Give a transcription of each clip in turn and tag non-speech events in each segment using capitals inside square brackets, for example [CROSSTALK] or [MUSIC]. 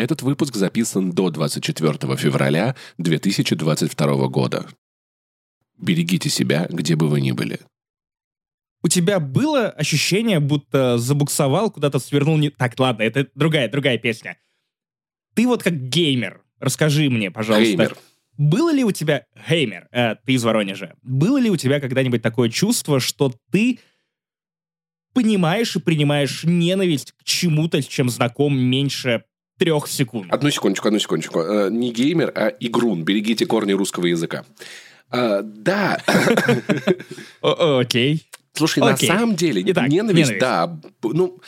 Этот выпуск записан до 24 февраля 2022 года. Берегите себя, где бы вы ни были. У тебя было ощущение, будто забуксовал, куда-то свернул не... Так, ладно, это другая, другая песня. Ты вот как геймер, расскажи мне, пожалуйста. Геймер. Было ли у тебя... Геймер, э, ты из Воронежа. Было ли у тебя когда-нибудь такое чувство, что ты понимаешь и принимаешь ненависть к чему-то, с чем знаком меньше трех секунд? Одну секундочку, одну секундочку. Э, Не геймер, а игрун. Берегите корни русского языка. А, Да, [LAUGHS] Окей. слушай, на самом деле, ненависть, да, ну,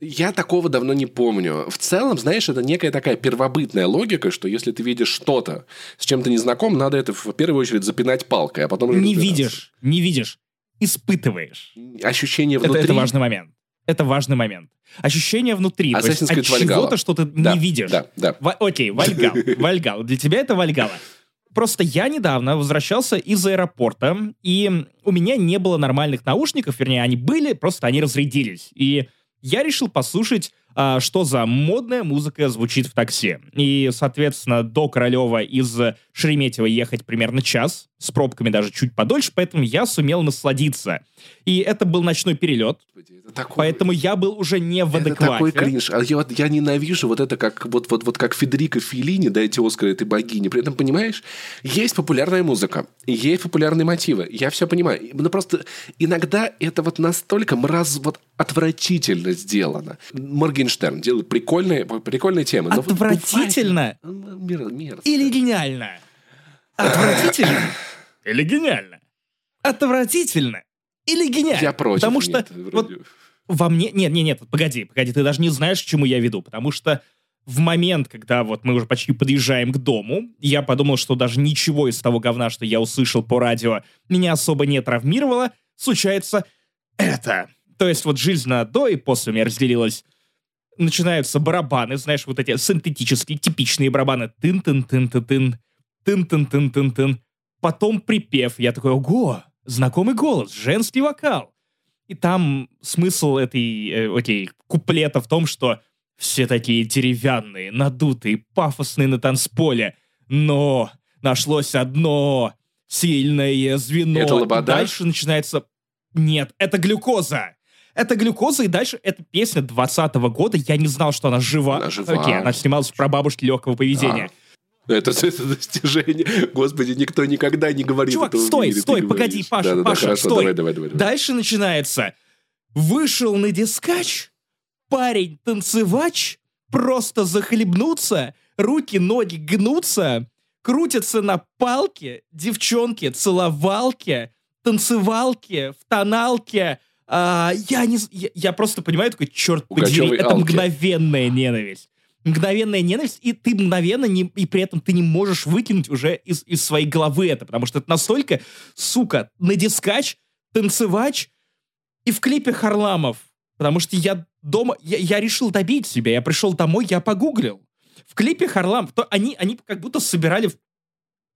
я такого давно не помню. В целом, знаешь, это некая такая первобытная логика, что если ты видишь что-то, с чем ты не знаком, надо это в первую очередь запинать палкой, а потом Не видишь, не видишь, испытываешь. Ощущение Это, внутри. это важный момент. Это важный момент. Ощущение внутри. То есть Assassin's Creed от чего-то, что ты Да, не видишь. Да, да. Ва- Окей, Вальгал. [LAUGHS] Вальгал. Для тебя это Вальгала. Просто я недавно возвращался из аэропорта, и у меня не было нормальных наушников, вернее, они были, просто они разрядились. И я решил послушать, а, что за модная музыка звучит в такси. И, соответственно, до Королева из Шереметьево ехать примерно час, с пробками даже чуть подольше, поэтому я сумел насладиться. И это был ночной перелет, Это такое- поэтому я был уже не в Это такой адеквате. кринж. А я, я ненавижу вот это, как вот, вот, вот как Федерико Феллини, да, эти Оскары этой богини. При этом, понимаешь, есть популярная музыка, есть популярные мотивы. Я все понимаю. Но просто иногда это вот настолько мраз, вот отвратительно сделано. Моргенштерн делает прикольные, прикольные темы. но вот Отвратительно бывает- Мер- мерзко. или гениально? [LAUGHS] Отвратительно или гениально? Отвратительно или гениально? Я против. Потому что нет, вот вроде. во мне... Нет, нет, нет, погоди, погоди, ты даже не знаешь, к чему я веду. Потому что в момент, когда вот мы уже почти подъезжаем к дому, я подумал, что даже ничего из того говна, что я услышал по радио, меня особо не травмировало, случается это. То есть вот жизнь на до и после у меня разделилась. Начинаются барабаны, знаешь, вот эти синтетические, типичные барабаны. Тын-тын-тын-тын-тын, тын-тын-тын-тын-тын. Потом припев. Я такой, ого, знакомый голос, женский вокал. И там смысл этой, э, окей, куплета в том, что все такие деревянные, надутые, пафосные на танцполе. Но нашлось одно сильное звено. Это И лобода? дальше начинается... Нет, это глюкоза. Это глюкоза, и дальше эта песня 20 года. Я не знал, что она жива. Она жива. Окей, она снималась про бабушки легкого поведения. Это, [LAUGHS] это достижение. Господи, никто никогда не говорит Чувак, этого стой, мире, стой, говоришь. погоди, Паша, Да-да-да, Паша, хорошо, стой. Давай, давай, давай. давай. Дальше начинается. Вышел на дискач, парень-танцевач, просто захлебнуться, руки, ноги гнутся, крутятся на палке, девчонки, целовалки, танцевалки, в тоналке. А, я, не, я, я просто понимаю, такой, черт подери, это алки. мгновенная ненависть. Мгновенная ненависть, и ты мгновенно, не, и при этом ты не можешь выкинуть уже из, из своей головы это, потому что это настолько, сука, на дискач, танцевач, и в клипе Харламов. Потому что я дома... Я, я решил добить себя. Я пришел домой, я погуглил. В клипе Харламов... То они, они как будто собирали...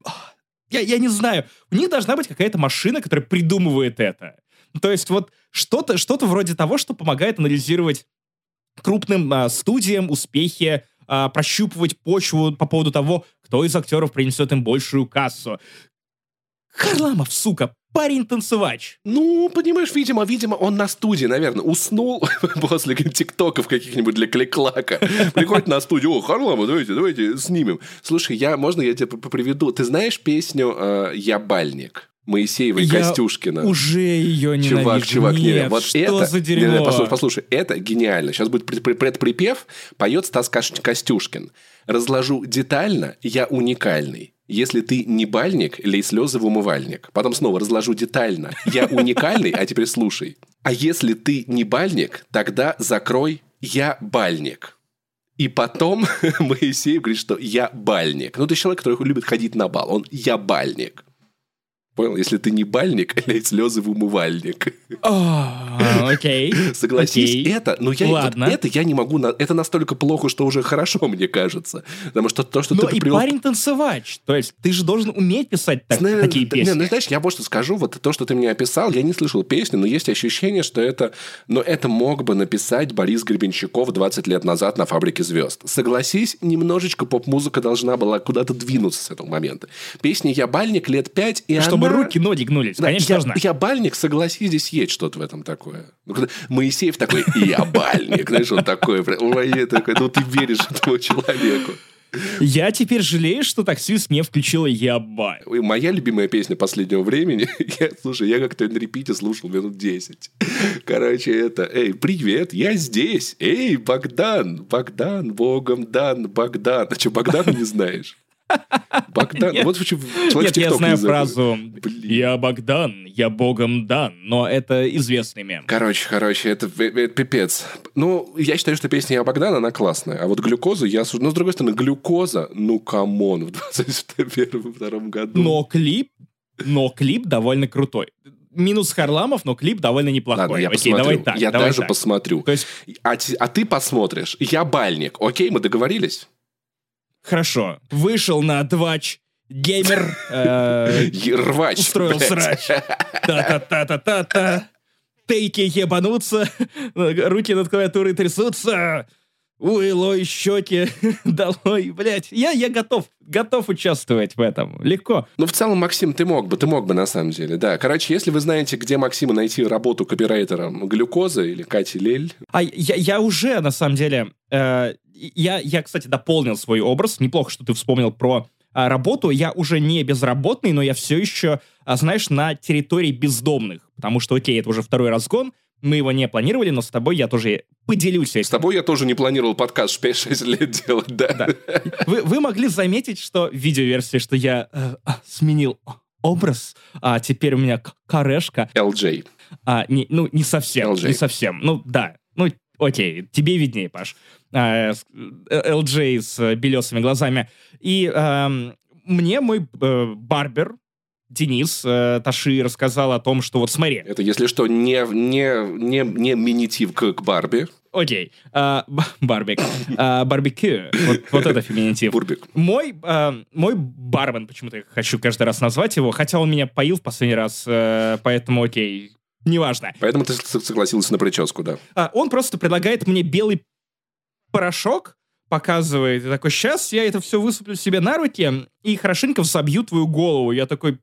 Ах, Я, я не знаю. У них должна быть какая-то машина, которая придумывает это. То есть вот что-то что вроде того, что помогает анализировать крупным а, студиям успехи, а, прощупывать почву по поводу того, кто из актеров принесет им большую кассу. Харламов, сука, парень-танцевач. Ну, понимаешь, видимо, видимо, он на студии, наверное, уснул [LAUGHS] после тиктоков каких-нибудь для клик-клака. Приходит на студию, о, Харламов, давайте, давайте снимем. Слушай, я, можно я тебе приведу? Ты знаешь песню э, «Я бальник»? Моисеева и Костюшкина. Уже ее ненавижу. Чувак, чувак, не, Нет, вот что это... за дерьмо? не, послушай, послушай, это гениально. Сейчас будет пред- пред- предприпев, поет Стас Костюшкин. Разложу детально, я уникальный. Если ты не бальник, лей слезы в умывальник. Потом снова разложу детально. Я [LAUGHS] уникальный, а теперь слушай. А если ты не бальник, тогда закрой «Я бальник». И потом [LAUGHS] Моисеев говорит, что я бальник. Ну, ты человек, который любит ходить на бал. Он я бальник. Понял? Если ты не бальник, [LAUGHS] лей слезы в умывальник. А, Окей. Согласись, это, но я, Ладно. вот это я не могу, это настолько плохо, что уже хорошо, [LAUGHS] мне кажется. Потому что то, что Но ты и привел- парень танцевач. То есть ты же должен уметь писать так- такие да, песни. Не, ну, знаешь, я что скажу, вот то, что ты мне описал, я не слышал песни, но есть ощущение, что это, но это мог бы написать Борис Гребенщиков 20 лет назад на «Фабрике звезд». Согласись, немножечко поп-музыка должна была куда-то двинуться с этого момента. Песня «Я бальник» лет пять, и Чтобы она... руки, ноги гнулись. Да, Конечно, я, должна. я бальник, согласись, здесь есть что-то в этом такое. Ну, Моисеев такой, я бальник, знаешь, он такой, я такой, ну ты веришь этому человеку. Я теперь жалею, что таксист не включила «Ябай». Ой, Моя любимая песня последнего времени, [LAUGHS] я, слушай, я как-то на репите слушал минут 10. Короче, это, эй, привет, я здесь. Эй, Богдан, Богдан, богом дан, Богдан. А что, Богдана не знаешь? Богдан, Нет. вот человек Нет, я знаю фразу. «Я Богдан, я богом дан», но это известный мем. Короче, короче, это, это пипец. Ну, я считаю, что песня «Я Богдан», она классная. А вот глюкозу я... осуждаю. Но, с другой стороны, глюкоза, ну, come on, в 2022 году. Но клип, но клип довольно крутой. Минус Харламов, но клип довольно неплохой. Ладно, я Окей, посмотрю. давай так. я давай даже так. посмотрю. То есть, А, а ты посмотришь. Я бальник. Окей, мы договорились? Хорошо, вышел на двач, геймер, э, [LAUGHS] Рвач. устроил блядь. срач. Та-та-та-та-та-та. Тейки ебанутся, руки над клавиатурой трясутся. Уйлой, щеки, [LAUGHS] долой, блядь. Я, я готов, готов участвовать в этом. Легко. Ну, в целом, Максим, ты мог бы, ты мог бы на самом деле, да. Короче, если вы знаете, где Максима найти работу копирайтером глюкоза или Кати Лель, А я, я уже, на самом деле, э, я, я, кстати, дополнил свой образ. Неплохо, что ты вспомнил про а, работу. Я уже не безработный, но я все еще, а, знаешь, на территории бездомных. Потому что, окей, это уже второй разгон, мы его не планировали, но с тобой я тоже поделюсь с этим. тобой я тоже не планировал подкаст 5-6 лет делать, да. Да. Вы, вы могли заметить, что в видеоверсии, что я э, а, сменил образ, а теперь у меня корешка. LJ. А, не, ну, не совсем, LJ. не совсем. Ну, да. Ну, окей, тебе виднее, Паш. А, с- э, LJ с белесыми глазами. И эм, мне мой э, барбер, Денис э, Таши, рассказал о том, что вот смотри, Это, если что, не, не, не, не минитив к, к Барби. окей, а, барбик, а, барбекю, вот, вот это феминитив. Бурбик. Мой, э, мой бармен, почему-то я хочу каждый раз назвать его, хотя он меня поил в последний раз, э, поэтому окей, неважно. Поэтому ты согласился на прическу, да. А, он просто предлагает мне белый порошок, показывает, и такой, сейчас я это все высыплю себе на руки и хорошенько взобью твою голову. Я такой,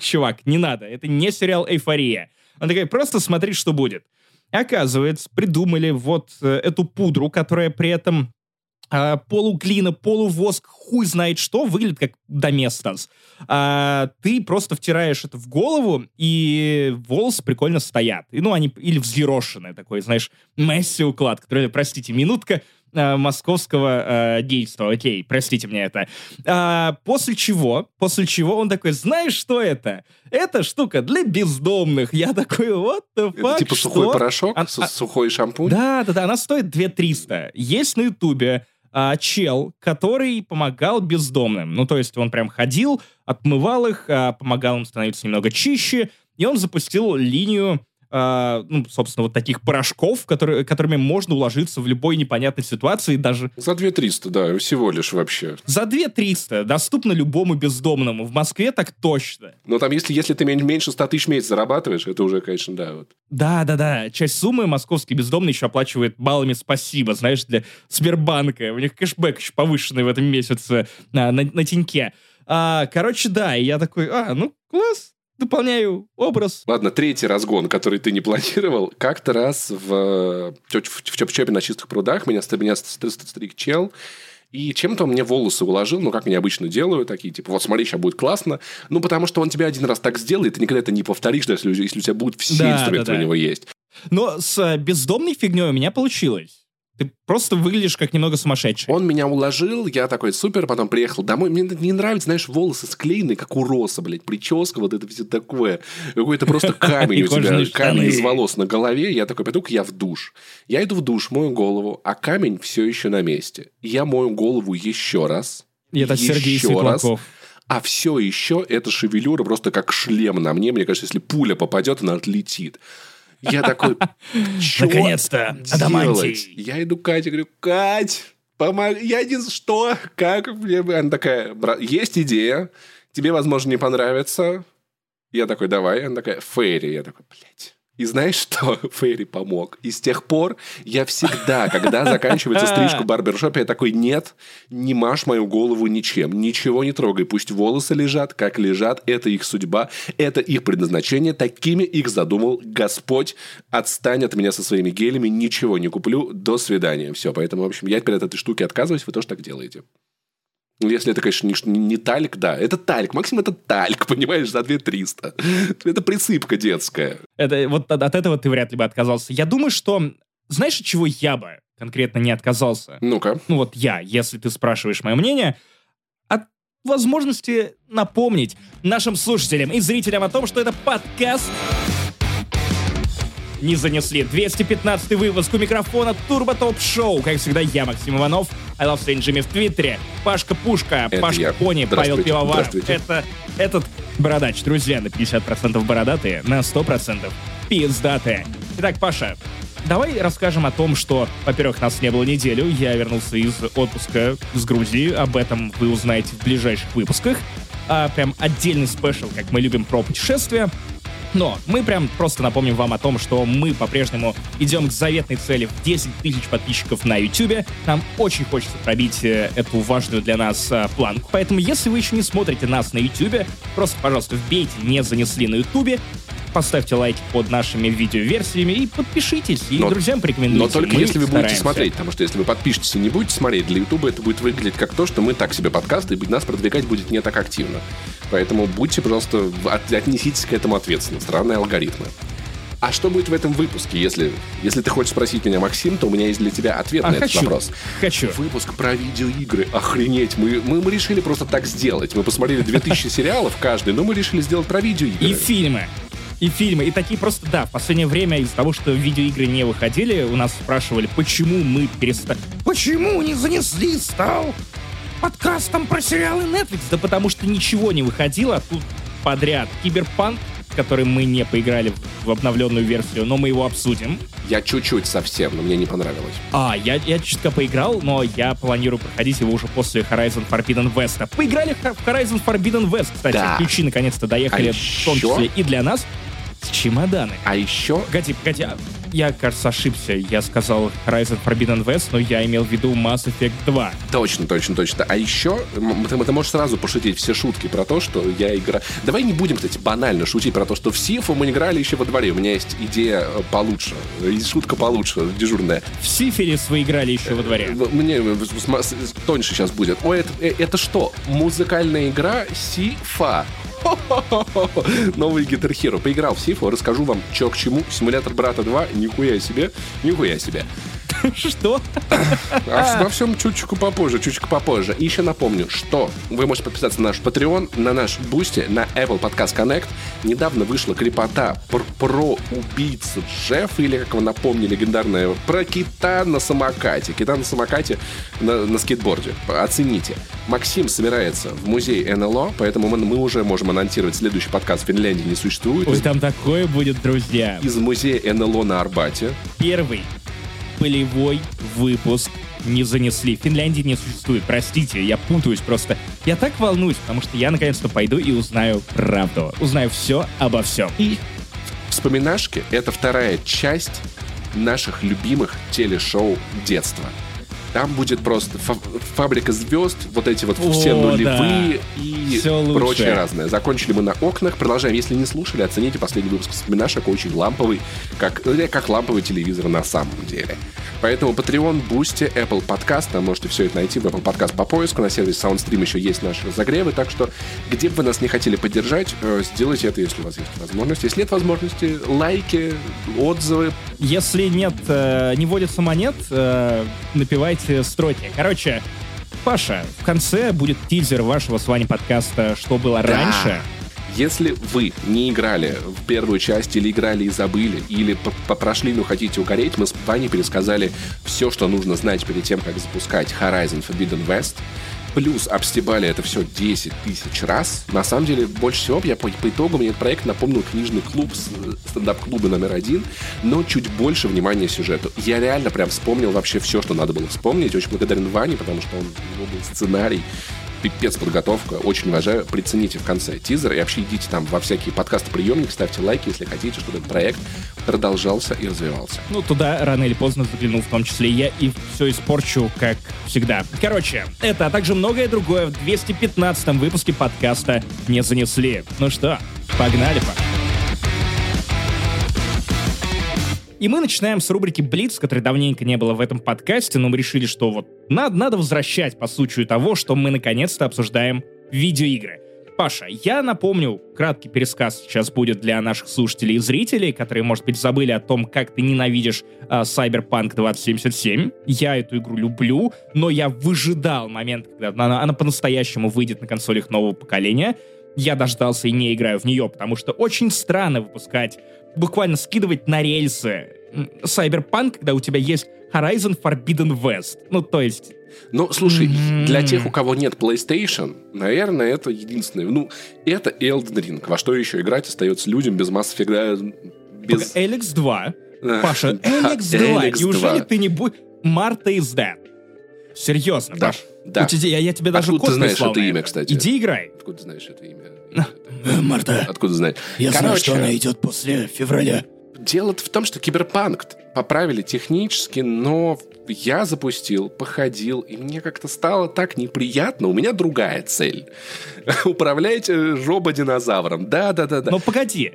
чувак, не надо, это не сериал «Эйфория». Он такой, просто смотри, что будет. И оказывается, придумали вот э, эту пудру, которая при этом а, полуглина, полувоск, хуй знает что, выглядит как доместос. А, ты просто втираешь это в голову, и волосы прикольно стоят. И, ну, они или взъерошенные, такой, знаешь, Месси уклад, который, простите, минутка а, московского а, действа. Окей, простите мне это. А, после чего, после чего он такой, знаешь, что это? Это штука для бездомных. Я такой, what the fuck, Это типа что? сухой порошок, А- а- сухой шампунь. Да, да, да, она стоит 2300. Есть на Ютубе а, чел, который помогал бездомным. Ну, то есть он прям ходил, отмывал их, а, помогал им становиться немного чище, и он запустил линию, а, ну, собственно, вот таких порошков, которые, которыми можно уложиться в любой непонятной ситуации, даже За 2300, да, всего лишь вообще. за 2300 доступно любому бездомному. В Москве так точно. Но там, если, если ты мен- меньше 100 тысяч в месяц зарабатываешь, это уже, конечно, да. Вот. Да, да, да. Часть суммы московский бездомный еще оплачивает баллами спасибо, знаешь, для Сбербанка. У них кэшбэк еще повышенный в этом месяце а, на, на теньке. А, короче, да, и я такой, а, ну, класс, дополняю образ. Ладно, третий разгон, который ты не планировал. Как-то раз в, в, в, в Чоп-Чопе на чистых прудах меня, меня ст- ст- стриг чел, и чем-то он мне волосы уложил, ну, как они обычно делают, такие, типа, вот смотри, сейчас будет классно. Ну, потому что он тебя один раз так сделает, ты никогда это не повторишь, даже если, если у тебя будут все Да, инструменты да, да. у него есть. Но с а, бездомной фигней у меня получилось. Ты просто выглядишь как немного сумасшедший. Он меня уложил, я такой, супер, потом приехал домой. Мне не нравится, знаешь, волосы склеенные, как у роса, блядь, прическа, вот это все такое. Какой-то просто [LAUGHS] камень у тебя, камень из волос на голове. Я такой, пойду-ка я в душ. Я иду в душ, мою голову, а камень все еще на месте. Я мою голову еще раз. И это Сергей. Светлаков. А все еще эта шевелюра просто как шлем на мне. Мне кажется, если пуля попадет, она отлетит. Я такой, Наконец-то, делать? Я иду к Кате, говорю, Кать, помог... я не что, как мне... Она такая, есть идея, тебе, возможно, не понравится. Я такой, давай. Она такая, Фейри. Я такой, блядь. И знаешь что? [LAUGHS] Фейри помог. И с тех пор я всегда, когда заканчивается стрижка в барбершопе, я такой, нет, не машь мою голову ничем, ничего не трогай. Пусть волосы лежат, как лежат, это их судьба, это их предназначение, такими их задумал Господь. Отстань от меня со своими гелями, ничего не куплю, до свидания. Все, поэтому, в общем, я теперь от этой штуки отказываюсь, вы тоже так делаете. Ну, если это, конечно, не, не тальк, да. Это тальк. Максим, это тальк, [LAUGHS] понимаешь, за 2300. Это присыпка детская. Это, вот от, от этого ты вряд ли бы отказался. Я думаю, что... Знаешь, от чего я бы конкретно не отказался? Ну-ка. Ну вот я, если ты спрашиваешь мое мнение, от возможности напомнить нашим слушателям и зрителям о том, что это подкаст не занесли. 215 выпуск у микрофона Турбо Топ Шоу. Как всегда, я, Максим Иванов. I love Strange Jimmy в Твиттере. Пашка Пушка, Это Пашка я. Пони, Павел. Пивоваров. Это этот бородач. Друзья, на 50% бородатые, на 100% пиздатые. Итак, Паша, давай расскажем о том, что, во-первых, нас не было неделю. Я вернулся из отпуска с Грузии. Об этом вы узнаете в ближайших выпусках. А, прям отдельный спешл, как мы любим, про путешествия. Но мы прям просто напомним вам о том, что мы по-прежнему идем к заветной цели в 10 тысяч подписчиков на YouTube. Нам очень хочется пробить э, эту важную для нас э, планку. Поэтому, если вы еще не смотрите нас на YouTube, просто, пожалуйста, вбейте «Не занесли» на YouTube, поставьте лайки под нашими видеоверсиями и подпишитесь, и Но- друзьям порекомендуйте. Но только Мы если вы будете стараемся. смотреть, потому что если вы подпишетесь и не будете смотреть, для Ютуба это будет выглядеть как то, что мы так себе подкасты, и нас продвигать будет не так активно. Поэтому будьте, пожалуйста, от- отнеситесь к этому ответственно. Странные алгоритмы. А что будет в этом выпуске? Если, если ты хочешь спросить меня, Максим, то у меня есть для тебя ответ А на этот хочу, вопрос. хочу. Выпуск про видеоигры. Охренеть. Мы, мы, мы решили просто так сделать. Мы посмотрели 2000 [LAUGHS] сериалов каждый, но мы решили сделать про видеоигры. И фильмы. И фильмы. И такие просто, да, в последнее время из-за того, что видеоигры не выходили, у нас спрашивали, почему мы перестали... Почему не занесли стал подкастом про сериалы Netflix? Да потому что ничего не выходило тут подряд. Киберпанк, который мы не поиграли в- обновленную версию, но мы его обсудим. Я чуть-чуть совсем, но мне не понравилось. А, я, я чутка поиграл, но я планирую проходить его уже после Horizon Forbidden West. Поиграли в Horizon Forbidden West, кстати. Да. Ключи наконец-то доехали, А в том числе и для нас. С чемоданы. А еще Погоди, погоди, а я, кажется, ошибся. Я сказал Horizon Forbidden West, но я имел в виду Mass Effect 2. Точно, точно, точно. А еще ты, ты можешь сразу пошутить все шутки про то, что я играю. Давай не будем, кстати, банально шутить про то, что в Сифу мы играли еще во дворе. У меня есть идея э, получше. Шутка получше, дежурная. В Сифилис вы играли еще во дворе. В- Мне э, тоньше сейчас будет. Ой, это, э, это что? Музыкальная игра Сифа. [LAUGHS] Новый Guitar Hero. Поиграл в Сифу, расскажу вам, что к чему. Симулятор Брата 2, нихуя себе, нихуя себе. Что? А во всем чуточку попозже, чуточку попозже. И еще напомню, что вы можете подписаться на наш Patreon, на наш Boosty, на Apple Podcast Connect. Недавно вышла крипота пр- про убийцу Джеффа, или, как его напомнили, легендарная, про кита на самокате. Кита на самокате на, на скейтборде. Оцените. Максим собирается в музей НЛО, поэтому мы, мы уже можем анонсировать следующий подкаст в Финляндии не существует. Ой, там такое будет, друзья. из музея НЛО на Арбате. Первый полевой выпуск не занесли. Финляндии не существует. Простите, я путаюсь просто. Я так волнуюсь, потому что я наконец-то пойду и узнаю правду. Узнаю все обо всем. И вспоминашки — это вторая часть наших любимых телешоу детства. Там будет просто фа- фабрика звезд, вот эти вот все О, нулевые и Всё лучшее. прочее разное. Закончили мы на окнах. Продолжаем. Если не слушали, оцените последний выпуск вспоминашек. Очень ламповый, как, э, как ламповый телевизор на самом деле. Поэтому Patreon, Boosty, Apple Podcast, там можете все это найти в Apple Podcast по поиску. На сервисе SoundStream еще есть наши разогревы. Так что, где бы вы нас не хотели поддержать, э, сделайте это, если у вас есть возможность. Если нет возможности, лайки, отзывы. Если нет, э, не водится монет, э, напивайте строки. Короче, Паша, в конце будет тизер вашего с вами подкаста «Что было раньше». Если вы не играли в первую часть или играли и забыли, или попрошли, но хотите укореть, мы с Ваней пересказали все, что нужно знать перед тем, как запускать Horizon Forbidden West. Плюс обстебали это все 10 тысяч раз. На самом деле, больше всего я по, по итогу мне этот проект напомнил книжный клуб, стендап-клубы номер один, но чуть больше внимания сюжету. Я реально прям вспомнил вообще все, что надо было вспомнить. Очень благодарен Ване, потому что он, у него был сценарий, пипец подготовка, очень уважаю. Прицените в конце тизер и вообще идите там во всякие подкасты-приемники, ставьте лайки, если хотите, чтобы этот проект продолжался и развивался. Ну, туда рано или поздно загляну, в том числе я, и все испорчу, как всегда. Короче, это, а также многое другое в 215 выпуске подкаста «Не занесли». Ну что, погнали, И мы начинаем с рубрики «Блиц», которой давненько не было в этом подкасте, но мы решили, что вот надо, надо возвращать по случаю того, что мы наконец-то обсуждаем видеоигры. Паша, я напомню, краткий пересказ сейчас будет для наших слушателей и зрителей, которые, может быть, забыли о том, как ты ненавидишь э, Cyberpunk 2077. Я эту игру люблю, но я выжидал момент, когда она, она по-настоящему выйдет на консолях нового поколения. Я дождался и не играю в нее, потому что очень странно выпускать буквально скидывать на рельсы Cyberpunk, когда у тебя есть Horizon Forbidden West. Ну, то есть... Ну, слушай, mm-hmm. для тех, у кого нет PlayStation, наверное, это единственное. Ну, это Elden Ring. Во что еще играть остается людям без Mass Effect, без... Эликс 2. Паша, Эликс 2. Неужели ты не будешь... Марта is dead. Серьезно, да, Паш. Да. Тебя, я, я тебе даже Откуда ты знаешь это имя, кстати? Иди играй. Откуда ты знаешь это имя? [LAUGHS] Марта. Откуда знаешь? Я Короче, знаю, что она идет после февраля. Дело в том, что киберпанк поправили технически, но я запустил, походил, и мне как-то стало так неприятно. У меня другая цель. [LAUGHS] Управлять рободинозавром. Да-да-да. Но погоди.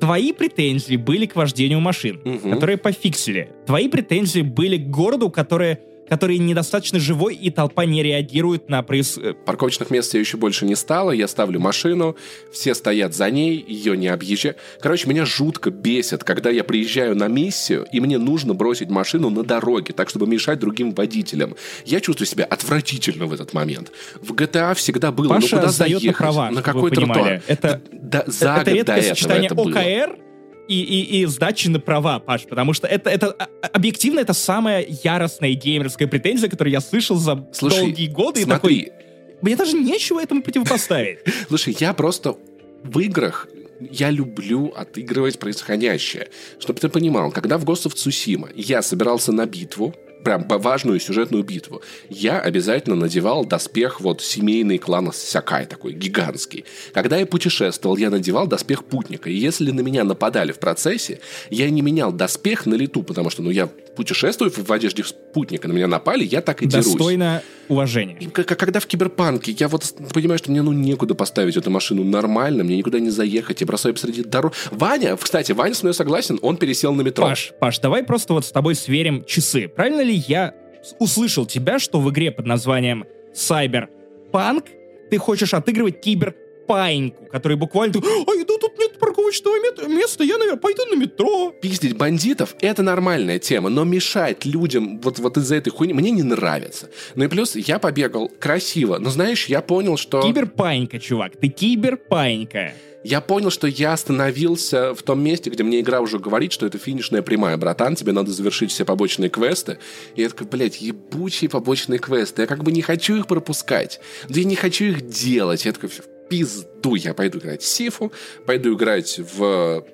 Твои претензии были к вождению машин, угу. которые пофиксили. Твои претензии были к городу, которые который недостаточно живой, и толпа не реагирует на проис... Э, Парковочных мест я еще больше не стало, я ставлю машину, все стоят за ней, ее не объезжают. Короче, меня жутко бесит, когда я приезжаю на миссию, и мне нужно бросить машину на дороге, так, чтобы мешать другим водителям. Я чувствую себя отвратительно в этот момент. В GTA всегда было, ну, Паша ну куда заехать? На, права, на какой тротуар? Это, да, за это год до этого это было. ОКР и, и, и сдачи на права, Паш, потому что это, это а, объективно это самая яростная геймерская претензия, которую я слышал за Слушай, долгие годы. Смотри. И такой, мне даже нечего этому противопоставить. [LAUGHS] Слушай, я просто в играх я люблю отыгрывать происходящее. Чтобы ты понимал, когда в Ghost of Tsushima я собирался на битву, прям важную сюжетную битву, я обязательно надевал доспех вот семейный клана Сякай такой, гигантский. Когда я путешествовал, я надевал доспех путника. И если на меня нападали в процессе, я не менял доспех на лету, потому что, ну, я путешествую в одежде спутника, на меня напали, я так и дерусь. Достойно уважения. И когда в киберпанке, я вот понимаю, что мне ну некуда поставить эту машину нормально, мне никуда не заехать, я бросаю посреди дороги. Ваня, кстати, Ваня с мной согласен, он пересел на метро. Паш, Паш, давай просто вот с тобой сверим часы. Правильно ли я услышал тебя, что в игре под названием Cyberpunk ты хочешь отыгрывать кибер паиньку, который буквально... А, иду, тут нет парковочного места, я, наверное, пойду на метро. Пиздить бандитов — это нормальная тема, но мешать людям вот, вот из-за этой хуйни мне не нравится. Ну и плюс я побегал красиво, но знаешь, я понял, что... Киберпаинька, чувак, ты киберпаинька я понял, что я остановился в том месте, где мне игра уже говорит, что это финишная прямая, братан, тебе надо завершить все побочные квесты. И я такой, блядь, ебучие побочные квесты, я как бы не хочу их пропускать, да я не хочу их делать. Я такой, пизду, я пойду играть в Сифу, пойду играть в,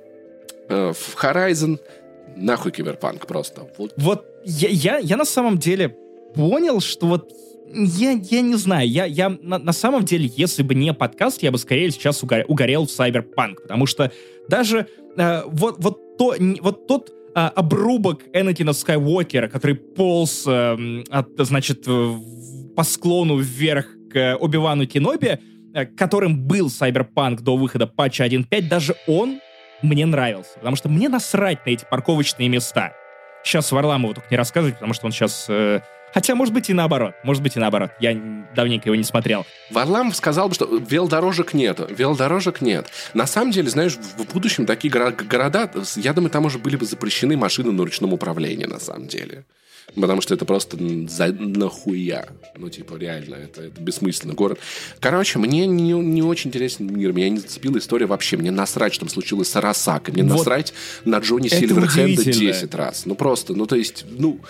э, в Horizon, нахуй киберпанк просто. Вот, вот я, я, я на самом деле понял, что вот я, я не знаю, я, я на, на самом деле, если бы не подкаст, я бы скорее сейчас угорел, угорел в Cyberpunk, потому что даже э, вот, вот, то, вот тот э, обрубок Энакина Скайуокера, который полз, э, от, значит, по склону вверх к Оби-Вану Кеноби, которым был Cyberpunk до выхода патча 1.5, даже он мне нравился. Потому что мне насрать на эти парковочные места. Сейчас Варламову только не рассказывать, потому что он сейчас... Э, хотя, может быть, и наоборот. Может быть, и наоборот. Я давненько его не смотрел. Варламов сказал бы, что велодорожек нет. Велодорожек нет. На самом деле, знаешь, в будущем такие города, я думаю, там уже были бы запрещены машины на ручном управлении, на самом деле. Потому что это просто за нахуя. Ну, типа, реально, это, это бессмысленный город. Короче, мне не, не очень интересен мир. Меня не зацепила история вообще. Мне насрать, что там случилось с Арасакой. Мне вот насрать на Джонни Сильверхенда 10 раз. Ну, просто, ну, то есть, ну...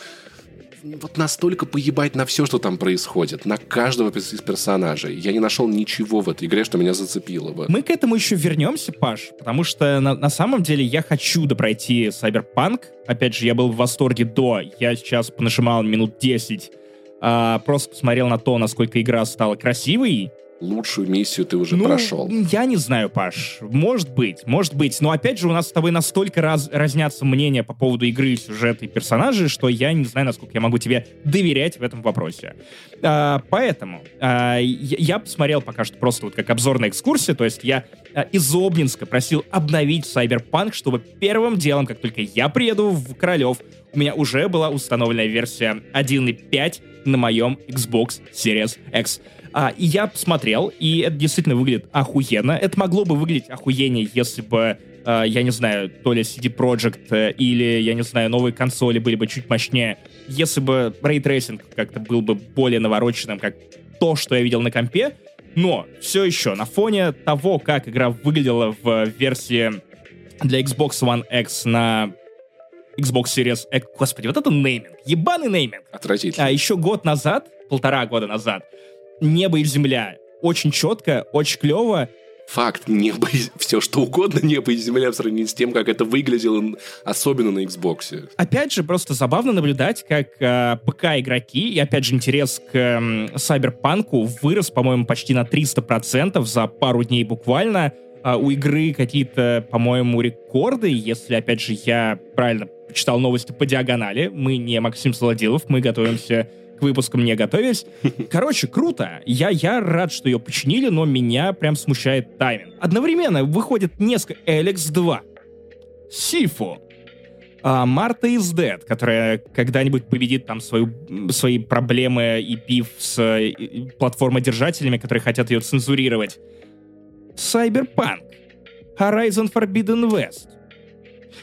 вот настолько поебать на все, что там происходит, на каждого из персонажей. Я не нашел ничего в этой игре, что меня зацепило бы. Мы к этому еще вернемся, Паш, потому что на, на самом деле я хочу допройти Cyberpunk. Опять же, я был в восторге до, я сейчас понажимал минут 10, а, просто посмотрел на то, насколько игра стала красивой, лучшую миссию ты уже ну, прошел. Я не знаю, Паш. Может быть, может быть. Но опять же, у нас с тобой настолько раз, разнятся мнения по поводу игры, сюжета и персонажей, что я не знаю, насколько я могу тебе доверять в этом вопросе. А, поэтому а, я, я посмотрел пока что просто вот как обзорная экскурсия, то есть я а, из Обнинска просил обновить Cyberpunk, чтобы первым делом, как только я приеду в Королев, у меня уже была установлена версия 1.5 на моем Xbox Series X. А, и я посмотрел, и это действительно выглядит охуенно. Это могло бы выглядеть охуеннее, если бы Uh, я не знаю, то ли CD Projekt uh, или, я не знаю, новые консоли были бы чуть мощнее. Если бы ray tracing как-то был бы более навороченным, как то, что я видел на компе. Но все еще на фоне того, как игра выглядела в версии для Xbox One X на Xbox Series X. Господи, вот это нейминг. Ебаный нейминг. Отвратительно. А еще год назад, полтора года назад, небо и земля. Очень четко, очень клево. Факт, небо и все что угодно, [LAUGHS] небо и земля в сравнении с тем, как это выглядело, особенно на Xbox. Опять же, просто забавно наблюдать, как э, ПК-игроки, и опять же интерес к э, Cyberpunk вырос, по-моему, почти на 300% за пару дней буквально. Э, у игры какие-то, по-моему, рекорды, если, опять же, я правильно читал новости по диагонали. Мы не Максим Солодилов, мы готовимся к выпускам не готовясь. [LAUGHS] Короче, круто. Я, я рад, что ее починили, но меня прям смущает тайминг. Одновременно выходит несколько Эликс 2. Сифу. А, Марта из Dead, которая когда-нибудь победит там свою, свои проблемы и пив с и, платформодержателями, которые хотят ее цензурировать. Cyberpunk. Horizon Forbidden West.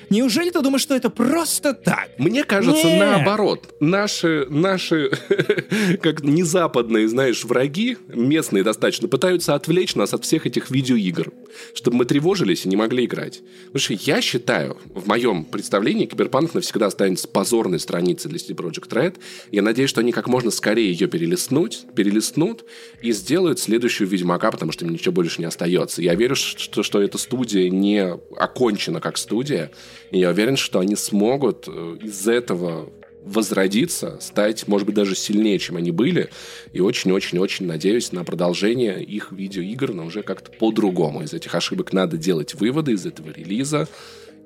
Неужели ты думаешь, что это просто так? Мне кажется, Нет. наоборот. Наши, наши [LAUGHS] как не западные, знаешь, враги, местные достаточно, пытаются отвлечь нас от всех этих видеоигр, чтобы мы тревожились и не могли играть. Потому что я считаю, в моем представлении, Киберпанк навсегда останется позорной страницей для CD Projekt Red. Я надеюсь, что они как можно скорее ее перелистнуть, перелистнут и сделают следующую Ведьмака, потому что им ничего больше не остается. Я верю, что, что эта студия не окончена как студия, и я уверен, что они смогут э, из этого возродиться, стать, может быть, даже сильнее, чем они были. И очень-очень-очень надеюсь на продолжение их видеоигр, но уже как-то по-другому. Из этих ошибок надо делать выводы из этого релиза.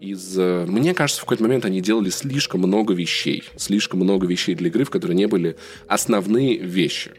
Из... Э, мне кажется, в какой-то момент они делали слишком много вещей. Слишком много вещей для игры, в которые не были основные вещи.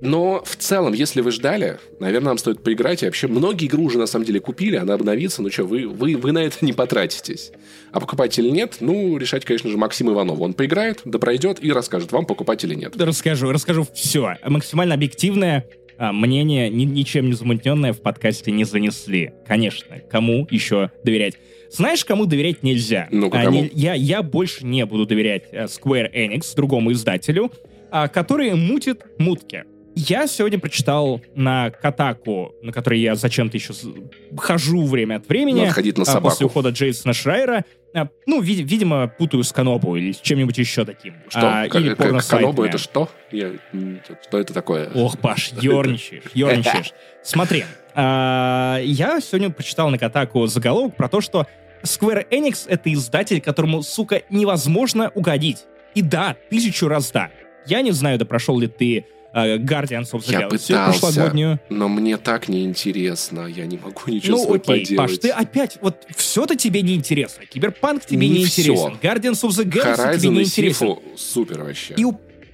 Но в целом, если вы ждали, наверное, нам стоит поиграть. И вообще, многие игры уже на самом деле купили, она обновится. Ну что, вы, вы, вы на это не потратитесь. А покупать или нет, ну, решать, конечно же, Максим Иванов. Он поиграет, да пройдет и расскажет, вам покупать или нет. Да расскажу, расскажу все. Максимально объективное а, мнение, ни, ничем не замутненное в подкасте не занесли. Конечно, кому еще доверять? Знаешь, кому доверять нельзя? Ну? А, я, я больше не буду доверять э, Square Enix, другому издателю, а, который мутит мутки. Я сегодня прочитал на Катаку, на который я зачем-то еще хожу время от времени. Надо ходить на собаку. После ухода Джейсона Шрайера. А, ну, вид- видимо, путаю с Канобу или с чем-нибудь еще таким. Что? А, или порно Канобу это что? Я... Что это такое? Ох, Паш, ерничаешь, ерничаешь. [LAUGHS] Смотри, а, я сегодня прочитал на Катаку заголовок про то, что Square Enix — это издатель, которому, сука, невозможно угодить. И да, тысячу раз да. Я не знаю, да прошел ли ты Guardians of the я Galaxy пытался, но мне так неинтересно, я не могу ничего ну, окей, поделать. Паш, ты опять, вот все-то тебе не интересно. Киберпанк тебе не, не интересен. Guardians of the Galaxy Horizon тебе не интересен. супер вообще. И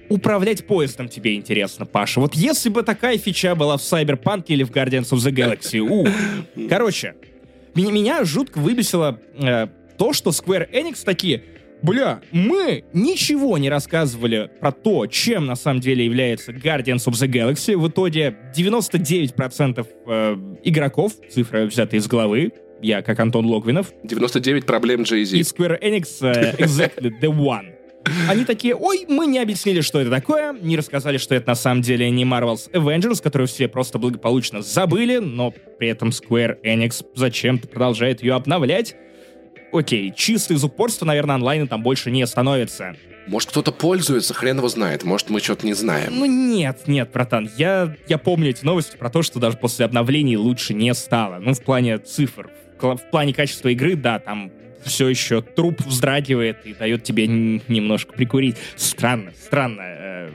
управлять поездом тебе интересно, Паша. Вот если бы такая фича была в Cyberpunk или в Guardians of the Galaxy, у. [LAUGHS] Короче, меня, меня жутко выбесило э, то, что Square Enix такие Бля, мы ничего не рассказывали про то, чем на самом деле является Guardians of the Galaxy. В итоге 99% э, игроков, цифра взята из головы, я как Антон Логвинов. 99 проблем Jay-Z. И Square Enix uh, exactly the one. Они такие, ой, мы не объяснили, что это такое, не рассказали, что это на самом деле не Marvel's Avengers, которую все просто благополучно забыли, но при этом Square Enix зачем-то продолжает ее обновлять. Окей, чисто из упорства, наверное, онлайна там больше не становится. Может, кто-то пользуется, хрен его знает. Может, мы что-то не знаем. Ну нет, нет, братан, я, я помню эти новости про то, что даже после обновлений лучше не стало. Ну, в плане цифр. В, плане качества игры, да, там все еще труп вздрагивает и дает тебе немножко прикурить. Странно, странно. Э,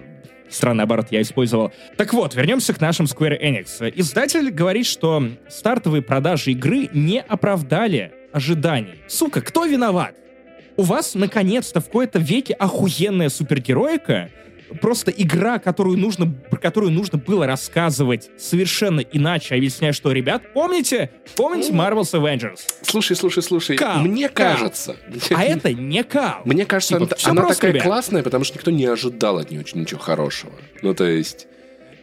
странный оборот я использовал. Так вот, вернемся к нашим Square Enix. Издатель говорит, что стартовые продажи игры не оправдали ожиданий. Сука, кто виноват? У вас, наконец-то, в какой-то веке охуенная супергероика, просто игра, которую нужно, про которую нужно было рассказывать совершенно иначе, объясняя, что, ребят, помните? Помните Marvel's Avengers? Слушай, слушай, слушай, Кал, мне кал. кажется... А это не кал. Мне кажется, Типа, она, она просто, такая ребят. классная, потому что никто не ожидал от нее ничего хорошего. Ну, то есть...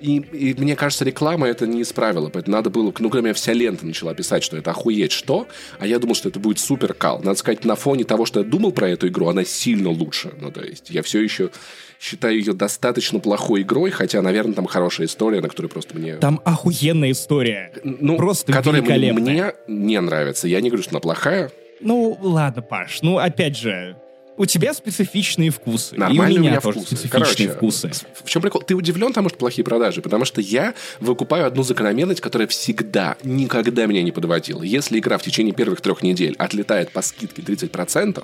И, и мне кажется, реклама это не исправила. Поэтому надо было... Ну, у меня вся лента начала писать, что это охуеть что, а я думал, что это будет супер кал. Надо сказать, на фоне того, что я думал про эту игру, она сильно лучше. Ну, то есть я все еще считаю ее достаточно плохой игрой, хотя, наверное, там хорошая история, на которой просто мне... Там охуенная история. ну, просто которая мне, мне не нравится. Я не говорю, что она плохая. Ну, ладно, Паш, ну, опять же, у тебя специфичные вкусы. Нормально и у меня, у тоже вкусы. специфичные Короче, вкусы. В чем прикол? Ты удивлен тому, что плохие продажи? Потому что я выкупаю одну закономерность, которая всегда, никогда меня не подводила. Если игра в течение первых трех недель отлетает по скидке 30%,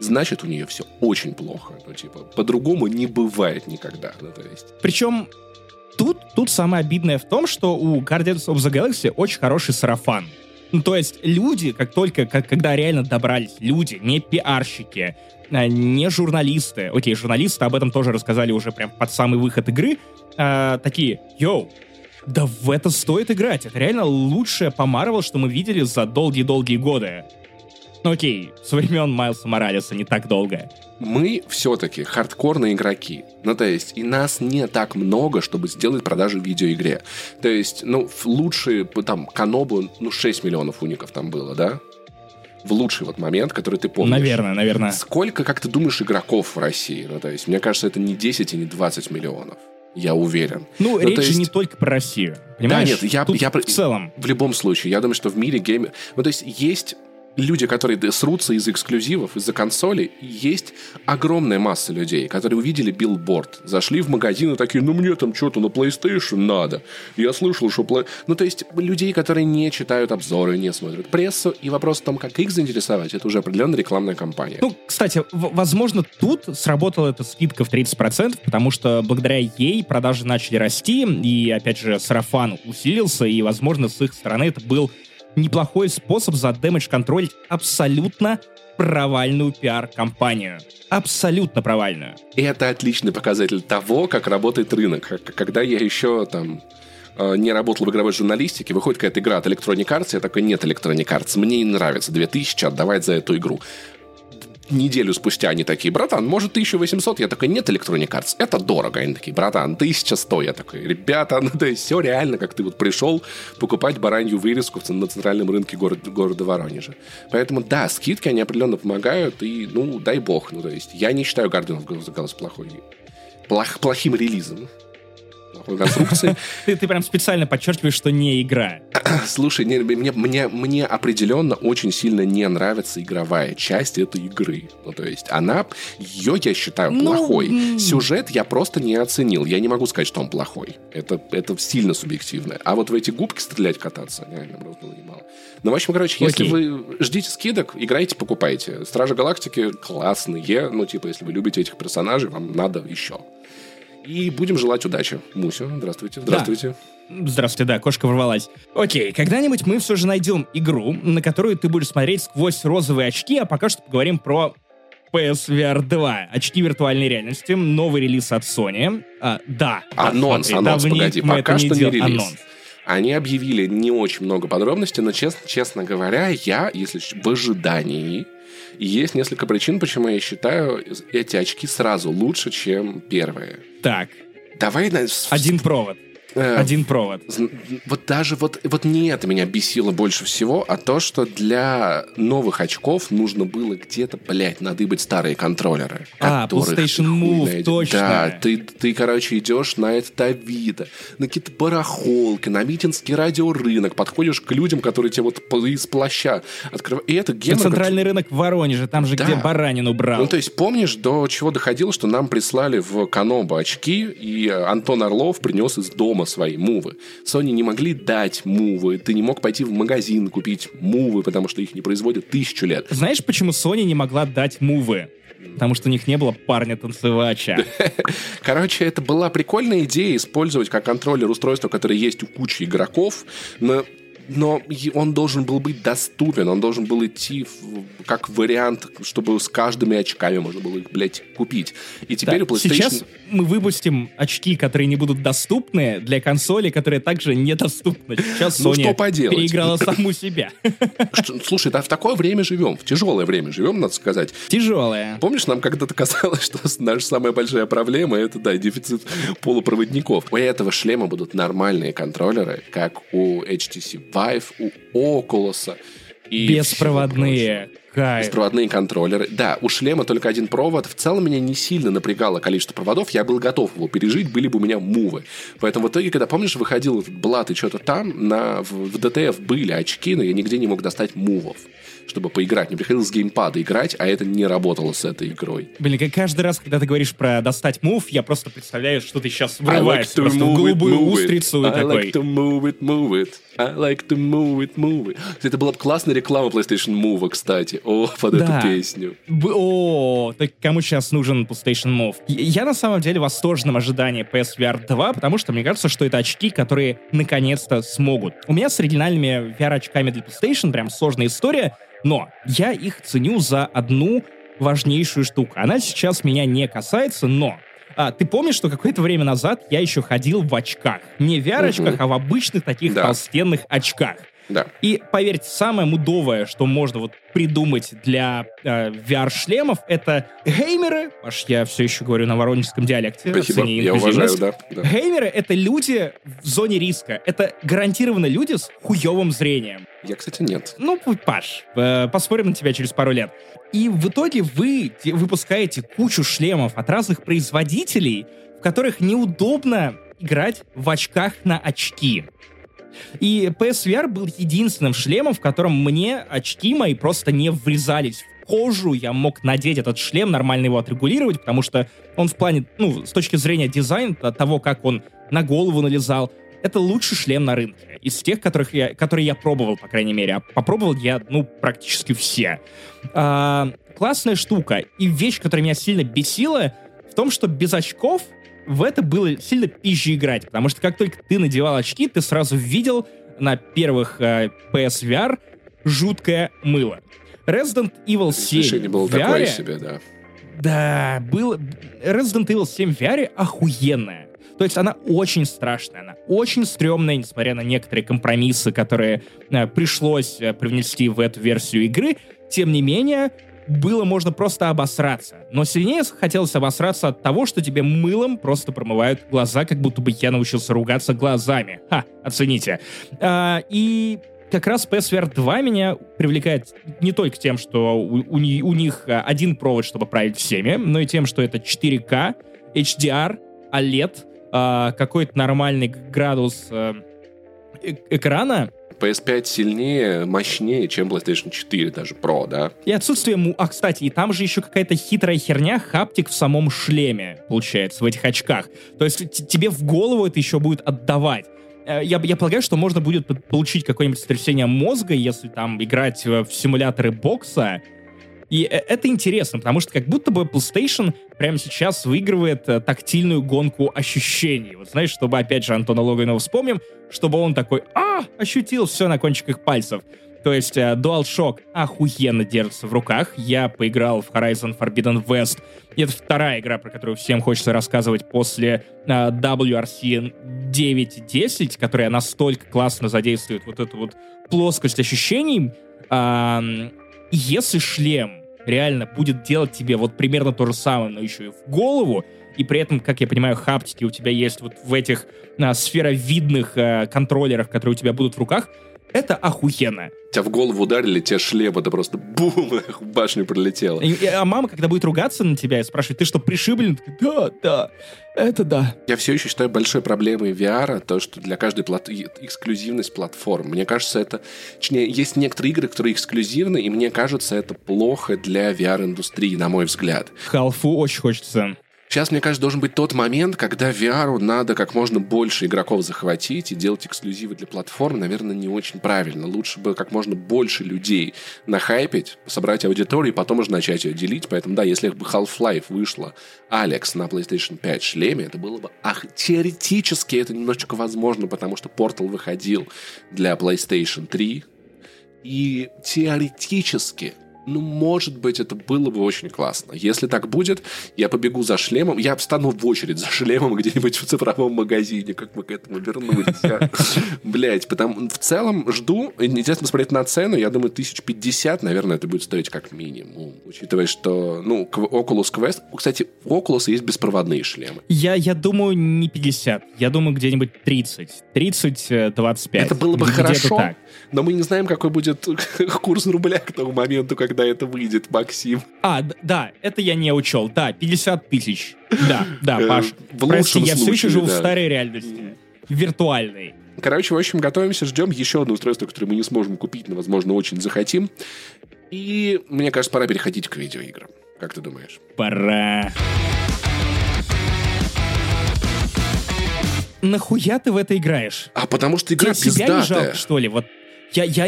значит, у нее все очень плохо. Ну, типа, по-другому не бывает никогда. Ну, то есть... Причем тут, тут самое обидное в том, что у Guardians of the Galaxy очень хороший сарафан. Ну, то есть люди, как только, как, когда реально добрались, люди, не пиарщики, не журналисты, окей, журналисты об этом тоже рассказали уже прям под самый выход игры, а, такие, йоу, да в это стоит играть, это реально лучшее по Marvel, что мы видели за долгие-долгие годы. Ну окей, со времен Майлса Моралеса не так долго. Мы все-таки хардкорные игроки. Ну, то есть, и нас не так много, чтобы сделать продажи в видеоигре. То есть, ну, лучшие, там, Канобу, ну, 6 миллионов уников там было, да? В лучший вот момент, который ты помнишь. Наверное, наверное. Сколько, как ты думаешь, игроков в России? Ну, то есть, мне кажется, это не 10 и не 20 миллионов. Я уверен. Ну, то речь же есть- не только про Россию. Понимаешь? нет, я- Тут я в целом. В любом случае, я думаю, что в мире геймер... Ну, то есть, есть люди, которые срутся из эксклюзивов, из-за консолей, есть огромная масса людей, которые увидели билборд, зашли в магазин и такие, ну, мне там что-то на PlayStation надо. Я слышал, что... Play-» Ну, то есть, людей, которые не читают обзоры, не смотрят прессу, и вопрос в том, как их заинтересовать, это уже определенная рекламная кампания. Ну, кстати, возможно, тут сработала эта скидка в 30%, потому что благодаря ей продажи начали расти, и, опять же, сарафан усилился, и, возможно, с их стороны это был неплохой способ задэмэдж контролить абсолютно провальную пиар-компанию. Абсолютно провальную. И это отличный показатель того, как работает рынок. Когда я еще там э, не работал в игровой журналистике, выходит какая-то игра от Electronic Arts, я такой, нет Electronic Arts, мне не нравится, 2000 отдавать за эту игру. Неделю спустя они такие, братан, может 1800? Я такой, нет Electronic Arts, это дорого. Они такие, братан, 1100. Я такой, ребята, ну то есть все реально, как ты вот пришел покупать баранью вырезку на центральном рынке город- города Воронежа. Поэтому да, скидки, они определенно помогают, и, ну, дай бог. Ну, то есть я не считаю Guardian of Galaxy плохой, плох- плохим релизом. Плохой конструкцией. [LAUGHS] Ты, ты прям специально подчеркиваешь, что не игра. [CLEARS THROAT] Слушай, не, мне, мне, мне определенно очень сильно не нравится игровая часть этой игры. Ну, то есть, она, ее я считаю Ну, плохой. Сюжет я просто не оценил. Я не могу сказать, что он плохой. Это, это сильно субъективно. А вот в эти губки стрелять, кататься, реально просто было немало. Ну, в общем, короче, если вы ждите скидок, играйте, покупайте. Стражи Галактики классные. Ну, типа, если вы любите этих персонажей, вам надо еще. И будем желать удачи. Мусю, здравствуйте. Здравствуйте. Здравствуйте, да, кошка ворвалась. Окей, когда-нибудь мы все же найдем игру, на которую ты будешь смотреть сквозь розовые очки, а пока что поговорим про PSVR 2. Очки виртуальной реальности, новый релиз от Sony. А, да. Анонс, смотри, анонс, погоди, пока что не делали. релиз. Анонс. Они объявили не очень много подробностей, но, честно, честно говоря, я, если в ожидании, и есть несколько причин, почему я считаю эти очки сразу лучше, чем первые. Так, Давай один провод. Э, Один провод. Вот даже вот, вот не это меня бесило больше всего, а то, что для новых очков нужно было где-то, блядь, надыбать старые контроллеры. А, PlayStation Move, точно. Да, ты, ты, короче, идешь на этот Авито, на какие-то барахолки, на митинский радиорынок, подходишь к людям, которые тебе вот из плаща открывают. И это Это гемор, центральный рынок в Воронеже, там же, Да. где баранину брал. ну, то есть, помнишь, до чего доходило, что нам прислали в Канобу очки, и Антон Орлов принес из дома свои мувы. Sony не могли дать мувы, ты не мог пойти в магазин купить мувы, потому что их не производят тысячу лет. Знаешь, почему Sony не могла дать мувы? Потому что у них не было парня-танцевача. [LAUGHS] Короче, это была прикольная идея использовать как контроллер устройства, которое есть у кучи игроков, но но он должен был быть доступен, он должен был идти в- как вариант, чтобы с каждыми очками можно было их, блядь, купить. И теперь Да, у PlayStation... Сейчас мы выпустим очки, которые не будут доступны для консоли, которые также недоступны. Сейчас Ну, Sony что поделать? переиграла [LAUGHS] саму себя. Что- слушай, да в такое время живем, в тяжелое время живем, надо сказать. Тяжелая. Помнишь, нам когда-то [LAUGHS] казалось, что наша самая большая проблема это, да, дефицит полупроводников. У этого шлема будут нормальные контроллеры, как у HTC Vive, у Oculus. И Беспроводные. Кайф. Беспроводные контроллеры. Да, у шлема только один провод. В целом меня не сильно напрягало количество проводов. Я был готов его пережить, были бы у меня мувы. Поэтому в итоге, когда, помнишь, выходил этот Блат и что-то там, на, в, в DTF были очки, но я нигде не мог достать мувов, чтобы поиграть. Мне приходилось с геймпада играть, а это не работало с этой игрой. Блин, как каждый раз, когда ты говоришь про достать мув, я просто представляю, что ты сейчас like врываешься to просто в it, голубую it. устрицу и I такой... like to move it, move it. I like to move it, move it. Это была бы классная реклама PlayStation Move, кстати. О, под Да. эту песню. Б- О, так кому сейчас нужен PlayStation Move? Я на самом деле в восторженном ожидании PSVR 2, потому что мне кажется, что это очки, которые наконец-то смогут. У меня с оригинальными VR-очками для PlayStation прям сложная история, но я их ценю за одну важнейшую штуку. Она сейчас меня не касается, но а, ты помнишь, что какое-то время назад я еще ходил в очках? Не в VR-очках, а в обычных таких Да. толстенных очках. Да. И поверьте, самое мудовое, что можно вот придумать для э, VR-шлемов, это геймеры, аж я все еще говорю на воронежском диалекте, Спасибо, я уважаю, да. да. Геймеры — это люди в зоне риска. Это гарантированно люди с хуевым зрением. Я, кстати, нет. Ну, Паш, э, посмотрим на тебя через пару лет. И в итоге вы выпускаете кучу шлемов от разных производителей, в которых неудобно играть в очках на очки. И PSVR был единственным шлемом, в котором мне очки мои просто не врезались в кожу. Я мог надеть этот шлем, нормально его отрегулировать, потому что он в плане, ну, с точки зрения дизайна, того, как он на голову налезал, это лучший шлем на рынке. Из тех, которых я, которые я пробовал, по крайней мере. А попробовал я, ну, практически все. А, классная штука. И вещь, которая меня сильно бесила, в том, что без очков в это было сильно пизже играть, потому что как только ты надевал очки, ты сразу видел на первых э, PSVR жуткое мыло. Resident Evil 7 Решение было в такое VR, себе, да. да, был... Resident Evil 7 в VR охуенная. То есть она очень страшная, она очень стрёмная, несмотря на некоторые компромиссы, которые э, пришлось э, привнести в эту версию игры. Тем не менее, было можно просто обосраться. Но сильнее хотелось обосраться от того, что тебе мылом просто промывают глаза, как будто бы я научился ругаться глазами. Ха, оцените. А, и как раз PSVR 2 меня привлекает не только тем, что у, у у них а, один провод, чтобы править всеми, но и тем, что это 4К, HDR, OLED, а, какой-то нормальный градус а, экрана, PS5 сильнее, мощнее, чем PlayStation 4, даже Pro, да? И отсутствие... му- А, кстати, и там же еще какая-то хитрая херня, хаптик в самом шлеме, получается, в этих очках. То есть тебе в голову это еще будет отдавать. Э, Я, я полагаю, что можно будет получить какое-нибудь сотрясение мозга, если там играть в симуляторы бокса. И э, это интересно, потому что как будто бы PlayStation прямо сейчас выигрывает э, тактильную гонку ощущений. Вот знаешь, чтобы, опять же, Антона Логинова вспомним, чтобы он такой, а, ощутил все на кончиках пальцев. То есть э, DualShock охуенно держится в руках. Я поиграл в Horizon Forbidden West. И это вторая игра, про которую всем хочется рассказывать после э, WRC 9.10, которая настолько классно задействует вот эту вот плоскость ощущений. Ам, если шлем реально будет делать тебе вот примерно то же самое, но еще и в голову, и при этом, как я понимаю, хаптики у тебя есть вот в этих а, сферовидных а, контроллерах, которые у тебя будут в руках, это охуенно. Тебя в голову ударили, тебе шлем, это просто бум, [LAUGHS] в башню прилетело. И- а мама, когда будет ругаться на тебя и спрашивать, ты что, пришиблен? Ты Да, да, это да. Я все еще считаю большой проблемой VR то, что для каждой плат... эксклюзивность платформ. Мне кажется, это... Точнее, есть некоторые игры, которые эксклюзивны, и мне кажется, это плохо для VR-индустрии, на мой взгляд. Халфу очень хочется. Сейчас, мне кажется, должен быть тот момент, когда VR надо как можно больше игроков захватить и делать эксклюзивы для платформ, наверное, не очень правильно. Лучше бы как можно больше людей нахайпить, собрать аудиторию и потом уже начать ее делить. Поэтому, да, если бы Half-Life вышла Алекс на PlayStation 5 шлеме, это было бы... Ах, теоретически это немножечко возможно, потому что Portal выходил для PlayStation 3. И теоретически ну, может быть, это было бы очень классно. Если так будет, я побегу за шлемом. Я встану в очередь за шлемом [LAUGHS] где-нибудь в цифровом магазине, как мы к этому вернулись. Блять, потому в целом жду. Интересно посмотреть на цену. Я думаю, тысяч пятьдесят, наверное, это будет стоить как минимум. Учитывая, что, ну, Oculus Quest... Кстати, у Oculus есть беспроводные шлемы. Я, я думаю, не 50. Я думаю, где-нибудь 30. 30-25. Это было бы хорошо, но мы не знаем, какой будет [LAUGHS] курс рубля к тому моменту, когда это выйдет, Максим. А, да, это я не учел. Да, 50 тысяч. Да, да, Э, Паш. в Прости, я все еще живу в старой реальности. Виртуальной. Короче, в общем, готовимся, ждем еще одно устройство, которое мы не сможем купить, но, возможно, очень захотим. И мне кажется, пора переходить к видеоиграм. Как ты думаешь? Пора. Нахуя ты в это играешь? А потому что игра Тебе себя не пиздатая. жалко, что ли? Вот я, я,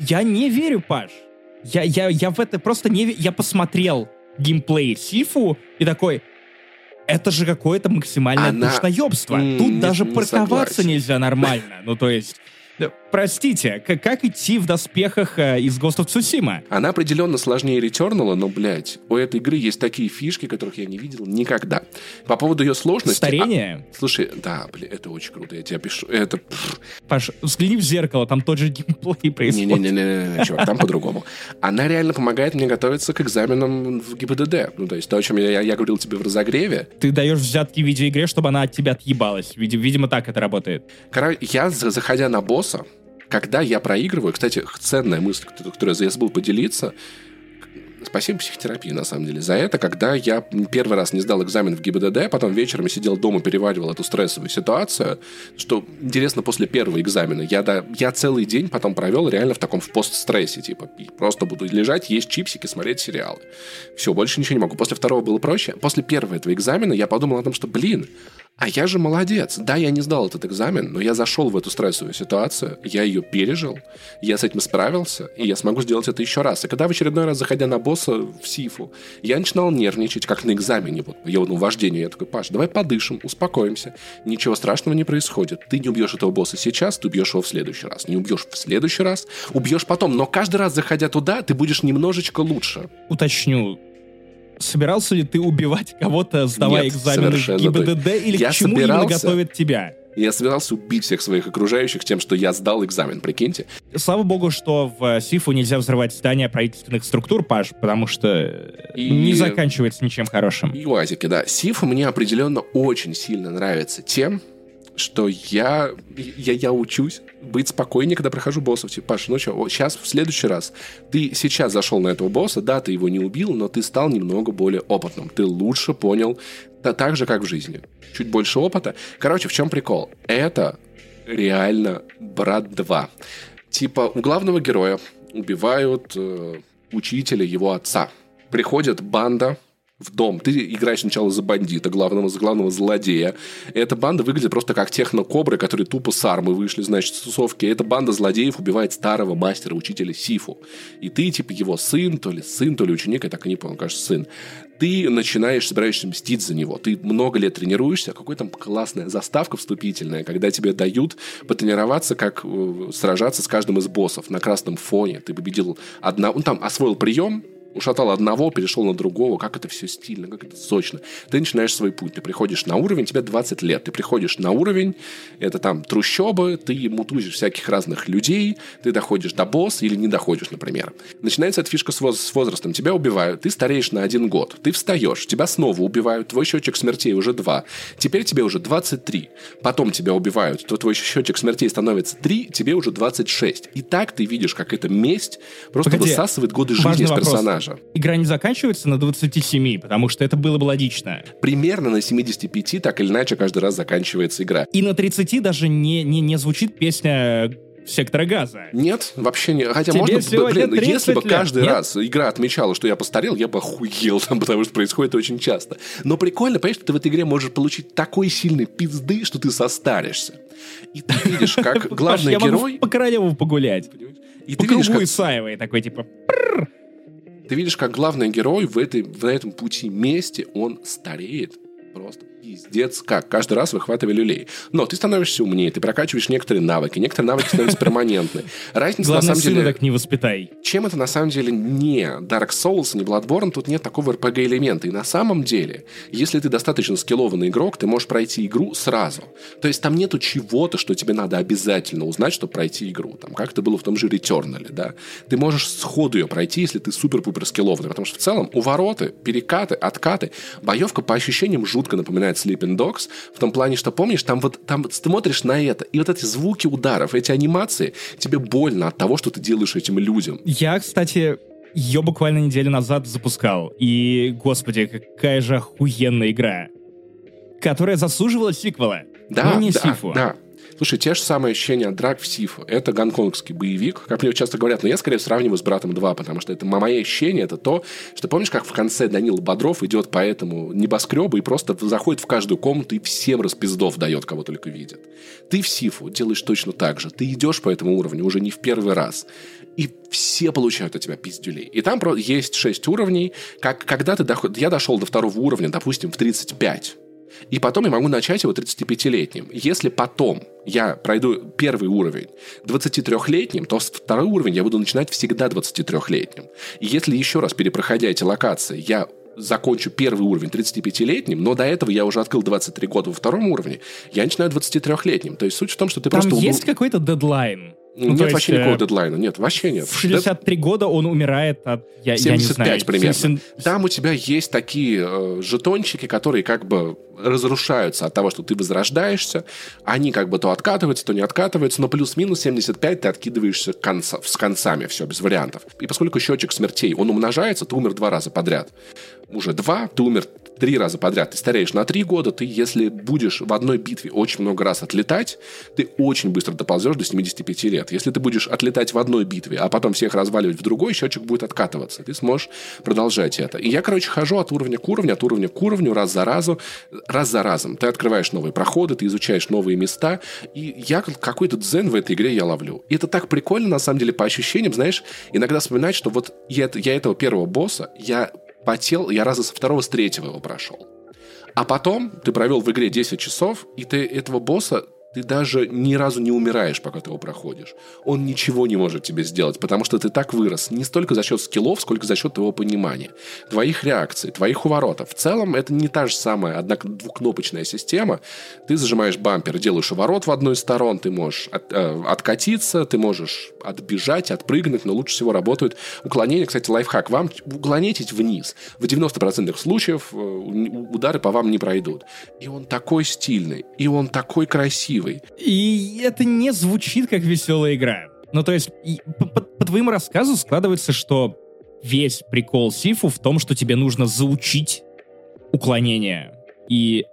я не верю, Паш. Я, я, я в это просто не. Я посмотрел геймплей Сифу и такой, это же какое-то максимальное Она- душноебство. Тут не- даже не парковаться согласен. нельзя нормально. Ну, то есть... Простите, как идти в доспехах э, из Ghost of Tsushima? Она определенно сложнее Returnal, но, блядь, у этой игры есть такие фишки, которых я не видел никогда. По поводу ее сложности... Старение? а, слушай, да, блин, это очень круто, я тебе пишу. Это... Паш, взгляни в зеркало, там тот же геймплей [LAUGHS] происходит. Не-не-не, чувак, там [LAUGHS] по-другому. Она реально помогает мне готовиться к экзаменам в ГИБДД. Ну, то есть то, о чем я, я говорил тебе в разогреве. Ты даешь взятки в видеоигре, чтобы она от тебя отъебалась. Види- Видимо, так это работает. Короче, я, за- заходя на босса, когда я проигрываю, кстати, ценная мысль, ко- которую я забыл поделиться, Спасибо психотерапии, на самом деле, за это. Когда я первый раз не сдал экзамен в ГИБДД, потом вечером сидел дома, переваривал эту стрессовую ситуацию, что интересно, после первого экзамена я, да, я целый день потом провел реально в таком в постстрессе, типа, просто буду лежать, есть чипсики, смотреть сериалы. Все, больше ничего не могу. После второго было проще. После первого этого экзамена я подумал о том, что, блин, а я же молодец. Да, я не сдал этот экзамен, но я зашел в эту стрессовую ситуацию, я ее пережил, я с этим справился, и я смогу сделать это еще раз. И когда в очередной раз, заходя на босса в Сифу, я начинал нервничать, как на экзамене, вот, я ну, вождению, я такой, Паш, давай подышим, успокоимся, ничего страшного не происходит. Ты не убьешь этого босса сейчас, ты убьешь его в следующий раз. Не убьешь в следующий раз, убьешь потом, но каждый раз, заходя туда, ты будешь немножечко лучше. Уточню, собирался ли ты убивать кого-то, сдавая Нет, экзамены в ГИБДД, или Я к чему именно собирался. готовят тебя? Я собирался убить всех своих окружающих тем, что я сдал экзамен, прикиньте. Слава богу, что в э, Сифу нельзя взрывать здания правительственных структур, Паш, потому что э, И- не заканчивается ничем хорошим. И УАЗики, да. Сифа мне определенно очень сильно нравится тем, что я, я, я учусь быть спокойнее, когда прохожу боссов. Типа, Паш, ну что, сейчас, в следующий раз, ты сейчас зашел на этого босса, да, ты его не убил, но ты стал немного более опытным. Ты лучше понял, да, так же, как в жизни. Чуть больше опыта. Короче, в чем прикол? Это реально «Брат 2». Типа, у главного героя убивают э, учителя его отца. Приходит банда в дом. Ты играешь сначала за бандита, главного, за главного злодея. Эта банда выглядит просто как технокобры, которые тупо с армы вышли, значит, с тусовки. Эта банда злодеев убивает старого мастера, учителя Сифу. И ты, типа, его сын, то ли сын, то ли ученик, я так и не понял, кажется, сын. Ты начинаешь, собираешься мстить за него. Ты много лет тренируешься. Какой там классная заставка вступительная, когда тебе дают потренироваться, как э, сражаться с каждым из боссов на красном фоне. Ты победил одна... Он там освоил прием, ушатал одного, перешел на другого, как это все стильно, как это сочно. Ты начинаешь свой путь, ты приходишь на уровень, тебе 20 лет, ты приходишь на уровень, это там трущобы, ты мутузишь всяких разных людей, ты доходишь до босса или не доходишь, например. Начинается эта фишка с, воз- с возрастом, тебя убивают, ты стареешь на один год, ты встаешь, тебя снова убивают, твой счетчик смертей уже 2, теперь тебе уже 23, потом тебя убивают, то твой счетчик смертей становится 3, тебе уже 26. И так ты видишь, как эта месть просто Погоди, высасывает годы жизни из вопрос. Персонажа. Игра не заканчивается на 27, потому что это было бы логично. Примерно на 75 так или иначе каждый раз заканчивается игра. И на 30 даже не, не, не звучит песня сектора газа. Нет, вообще не. Хотя Тебе можно, блин, если бы 30 лет, каждый нет? раз игра отмечала, что я постарел, я бы охуел там, [LAUGHS] потому что происходит очень часто. Но прикольно, понимаешь, что ты в этой игре можешь получить такой сильный пизды, что ты состаришься. И ты видишь, как [LAUGHS] главный я герой... по Королеву погулять. И ты видишь, как Исаевой такой, типа, Ты видишь, как главный герой в, этой, в этом пути месте, он стареет просто пиздец как. Каждый раз выхватывая люлей. Но ты становишься умнее, ты прокачиваешь некоторые навыки, некоторые навыки становятся перманентны. Разница главное, на самом деле... так не воспитай. Чем это на самом деле не Dark Souls, не Bloodborne, тут нет такого RPG-элемента. И на самом деле, если ты достаточно скиллованный игрок, ты можешь пройти игру сразу. То есть там нету чего-то, что тебе надо обязательно узнать, чтобы пройти игру. Там, как это было в том же Returnal, да. Ты можешь сходу ее пройти, если ты супер-пупер скиллованный. Потому что в целом увороты, перекаты, откаты, боевка по ощущениям жутко напоминает Sleeping Dogs. В том плане, что помнишь, там вот там смотришь на это, и вот эти звуки ударов, эти анимации, тебе больно от того, что ты делаешь этим людям. Я, кстати, ее буквально неделю назад запускал. И, господи, какая же охуенная игра. Которая заслуживала сиквела. Да, но не да, сифу. да. Слушай, те же самые ощущения от драк в Сифу. Это гонконгский боевик, как мне часто говорят, но я скорее сравниваю с «Братом 2», потому что это мои ощущения, это то, что помнишь, как в конце Данил Бодров идет по этому небоскребу и просто заходит в каждую комнату и всем распиздов дает, кого только видит. Ты в Сифу делаешь точно так же. Ты идешь по этому уровню уже не в первый раз. И все получают от тебя пиздюлей. И там есть 6 уровней. Как, когда ты доход... Я дошел до второго уровня, допустим, в 35. И потом я могу начать его 35-летним. Если потом я пройду первый уровень 23-летним, то второй уровень я буду начинать всегда 23-летним. И если еще раз перепроходя эти локации, я закончу первый уровень 35-летним, но до этого я уже открыл 23 года во втором уровне, я начинаю 23-летним. То есть суть в том, что ты Там просто... есть убил- какой-то дедлайн? Ну, Нет то есть, вообще э, никакого дедлайна. Нет, вообще нет. В 63 года он умирает от... Я, я не 75 знаю. примерно. 70 Там у тебя есть такие э, жетончики, которые как бы разрушаются от того, что ты возрождаешься. Они как бы то откатываются, то не откатываются, но плюс-минус 75 ты откидываешься конца- с концами, все, без вариантов. И поскольку счетчик смертей, он умножается, ты умер два раза подряд. Уже два, ты умер три раза подряд. Ты стареешь на три года, ты, если будешь в одной битве очень много раз отлетать, ты очень быстро доползешь до 75 лет. Если ты будешь отлетать в одной битве, а потом всех разваливать в другой, счетчик будет откатываться. Ты сможешь продолжать это. И я, короче, хожу от уровня к уровню, от уровня к уровню, раз за разу, раз за разом. Ты открываешь новые проходы, ты изучаешь новые места, и я как- какой-то дзен в этой игре я ловлю. И это так прикольно, на самом деле, по ощущениям, знаешь, иногда вспоминать, что вот я, я этого первого босса, я потел, я раза со второго, с третьего его прошел. А потом ты провел в игре 10 часов, и ты этого босса ты даже ни разу не умираешь, пока ты его проходишь. Он ничего не может тебе сделать, потому что ты так вырос. Не столько за счет скиллов, сколько за счет твоего понимания. Твоих реакций, твоих уворотов. В целом, это не та же самая, однако, двухкнопочная система. Ты зажимаешь бампер, делаешь уворот в одной из сторон, ты можешь от- э, откатиться, ты можешь отбежать, отпрыгнуть, но лучше всего работают уклонения. Кстати, лайфхак. Вам уклонитесь вниз. В 90% случаев э, удары по вам не пройдут. И он такой стильный, и он такой красивый. И это не звучит как веселая игра. Ну, то есть, по, по- по твоему рассказу складывается, что весь прикол Сифу в том, что тебе нужно заучить уклонение. И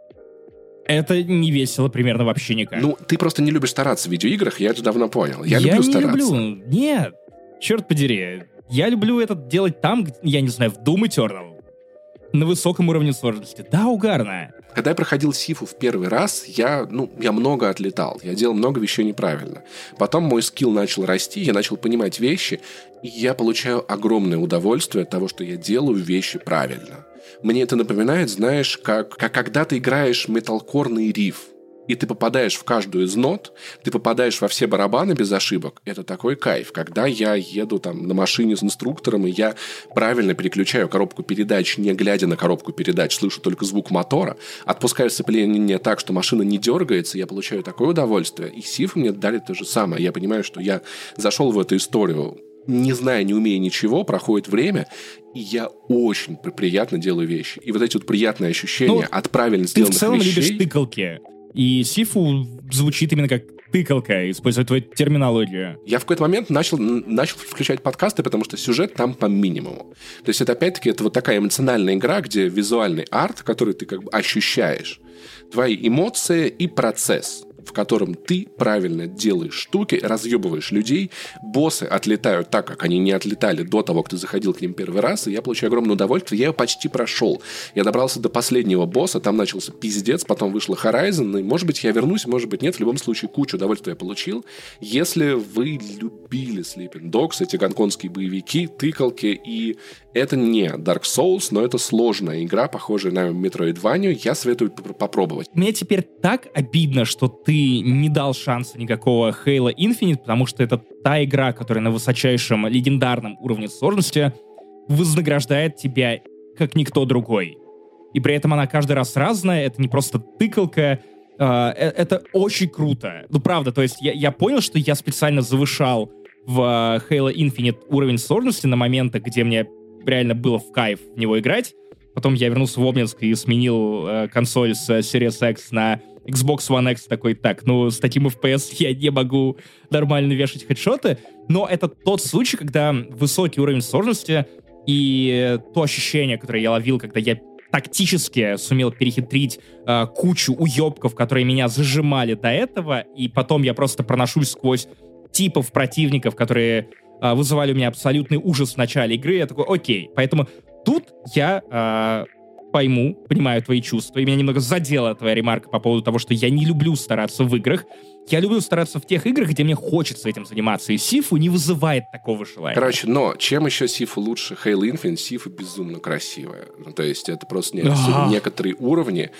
это не весело примерно вообще никак. Ну, ты просто не любишь стараться в видеоиграх, я это давно понял. Я, люблю не стараться. люблю. Нет. Черт подери. Я люблю это делать там, я не знаю, в Doom Eternal. На высоком уровне сложности. Да, угарно. Когда я проходил Сифу в первый раз, я, ну, я много отлетал. Я делал много вещей неправильно. Потом мой скилл начал расти, я начал понимать вещи, и я получаю огромное удовольствие от того, что я делаю вещи правильно. Мне это напоминает, знаешь, как, как когда ты играешь металкорный риф. И ты попадаешь в каждую из нот, ты попадаешь во все барабаны без ошибок. Это такой кайф. Когда я еду там на машине с инструктором, и я правильно переключаю коробку передач, не глядя на коробку передач, слышу только звук мотора, отпускаю сцепление так, что машина не дергается, я получаю такое удовольствие. И сифы мне дали то же самое. Я понимаю, что я зашел в эту историю не зная, не умея ничего, проходит время, и я очень приятно делаю вещи. И вот эти вот приятные ощущения ну, от правильно сделанных вещей... Ты в целом вещей, любишь тыкалки. И Сифу звучит именно как тыкалка, используя твою терминологию. Я в какой-то момент начал, начал включать подкасты, потому что сюжет там по минимуму. То есть это опять-таки это вот такая эмоциональная игра, где визуальный арт, который ты как бы ощущаешь, твои эмоции и процесс в котором ты правильно делаешь штуки, разъебываешь людей, боссы отлетают так, как они не отлетали до того, как ты заходил к ним первый раз, и я получаю огромное удовольствие. Я ее почти прошел. Я добрался до последнего босса, там начался пиздец, потом вышла Horizon, и, может быть, я вернусь, может быть, нет. В любом случае, кучу удовольствия я получил. Если вы любили Sleeping Dogs, эти гонконгские боевики, тыкалки, и это не Dark Souls, но это сложная игра, похожая на Metroidvania, я советую попробовать. Мне теперь так обидно, что ты не дал шанса никакого Halo Infinite, потому что это та игра, которая на высочайшем легендарном уровне сложности вознаграждает тебя как никто другой. И при этом она каждый раз разная, это не просто тыкалка, э, это очень круто. Ну, правда, то есть я, я понял, что я специально завышал в Halo Infinite уровень сложности на моменты, где мне реально было в кайф в него играть. Потом я вернулся в Обнинск и сменил э, консоль с Series X на Xbox One X такой, так, ну, с таким FPS [LAUGHS] я не могу нормально вешать хедшоты, но это тот случай, когда высокий уровень сложности и то ощущение, которое я ловил, когда я тактически сумел перехитрить э, кучу уебков, которые меня зажимали до этого, и потом я просто проношусь сквозь типов противников, которые э, вызывали у меня абсолютный ужас в начале игры. Я такой, окей. Поэтому тут я э, пойму, понимаю твои чувства, и меня немного задела твоя ремарка по поводу того, что я не люблю стараться в играх. Я люблю стараться в тех играх, где мне хочется этим заниматься, и Сифу не вызывает такого желания. Короче, но чем еще Сифу лучше Halo Infinite, Сифу безумно красивая. Ну, то есть это просто не, некоторые уровни.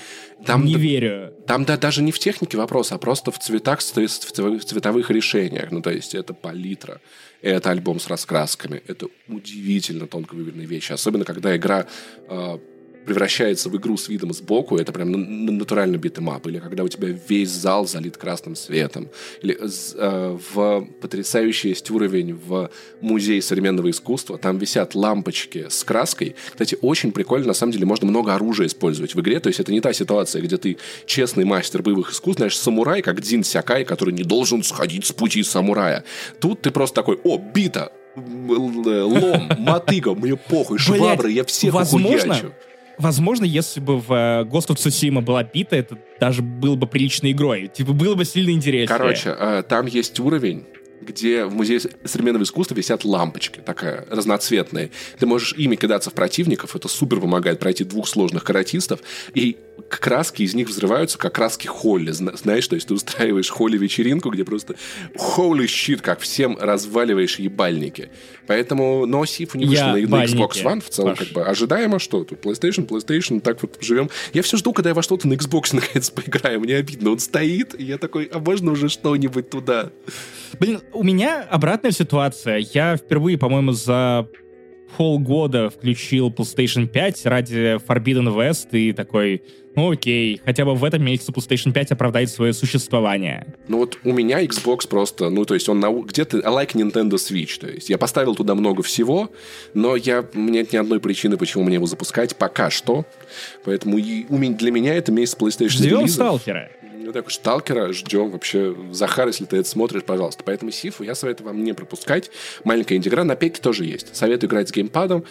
Там не да, верю. Там да, даже не в технике вопрос, а просто в цветах, в цветовых решениях. Ну, то есть это палитра, это альбом с раскрасками, это удивительно тонко выверенные вещи. Особенно, когда игра э, превращается в игру с видом сбоку, это прям натурально beat 'em up, или когда у тебя весь зал залит красным светом, или э, в потрясающий есть уровень в музее современного искусства, там висят лампочки с краской. Кстати, очень прикольно, на самом деле, можно много оружия использовать в игре, то есть это не та ситуация, где ты честный мастер боевых искусств, знаешь, самурай, как Дзин Сакай, который не должен сходить с пути самурая. Тут ты просто такой, о, бита, лом, мотыга, мне похуй, швабры, я всех возможно, ухуячу возможно, если бы в э, Ghost of Tsushima была бита, это даже было бы приличной игрой. Типа, было бы сильно интереснее. Короче, э, там есть уровень, где в музее современного искусства висят лампочки, такая разноцветные. Ты можешь ими кидаться в противников, это супер помогает пройти двух сложных каратистов, и краски из них взрываются, как краски Холли, знаешь, то есть ты устраиваешь Холли-вечеринку, где просто holy shit, как всем разваливаешь ебальники. Поэтому, но Сиф не вышел на, на Xbox One в целом, Паш. как бы ожидаемо, что тут PlayStation, PlayStation, так вот живем. Я все жду, когда я во что-то на Xbox [LAUGHS] наконец поиграю, мне обидно, он стоит, и я такой, а можно уже что-нибудь туда? Блин, у меня обратная ситуация. Я впервые, по-моему, за полгода включил PlayStation 5 ради Forbidden West и такой, ну окей, хотя бы в этом месяце PlayStation 5 оправдает свое существование. Ну вот у меня Xbox просто, ну то есть он на, где-то like Nintendo Switch, то есть я поставил туда много всего, но я, у меня нет ни одной причины, почему мне его запускать пока что, поэтому и, для меня это месяц PlayStation Ждем Сталкера. Ну, так, Сталкера ждем вообще. Захар, если ты это смотришь, пожалуйста. Поэтому Сифу я советую вам не пропускать. Маленькая интегра на пеке тоже есть. Советую играть с геймпадом.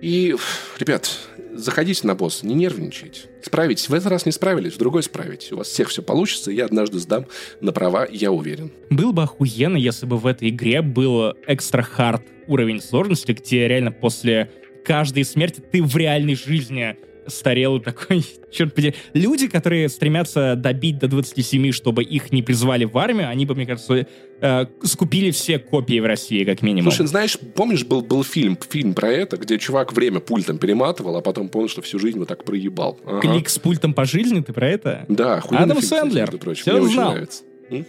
И, ребят, заходите на босс, не нервничайте. Справитесь. В этот раз не справились, в другой справитесь. У вас всех все получится, я однажды сдам на права, я уверен. Был бы охуенно, если бы в этой игре был экстра хард уровень сложности, где реально после каждой смерти ты в реальной жизни престарелый такой, [LAUGHS] черт подери. Люди, которые стремятся добить до 27, чтобы их не призвали в армию, они бы, мне кажется, э, скупили все копии в России, как минимум. Слушай, знаешь, помнишь, был, был фильм, фильм про это, где чувак время пультом перематывал, а потом понял, что всю жизнь вот так проебал. Ага. Клик с пультом по жизни, ты про это? Да, охуенный Адам фильм, кстати, Сэндлер. прочим. Всё Мне очень знал. нравится. М?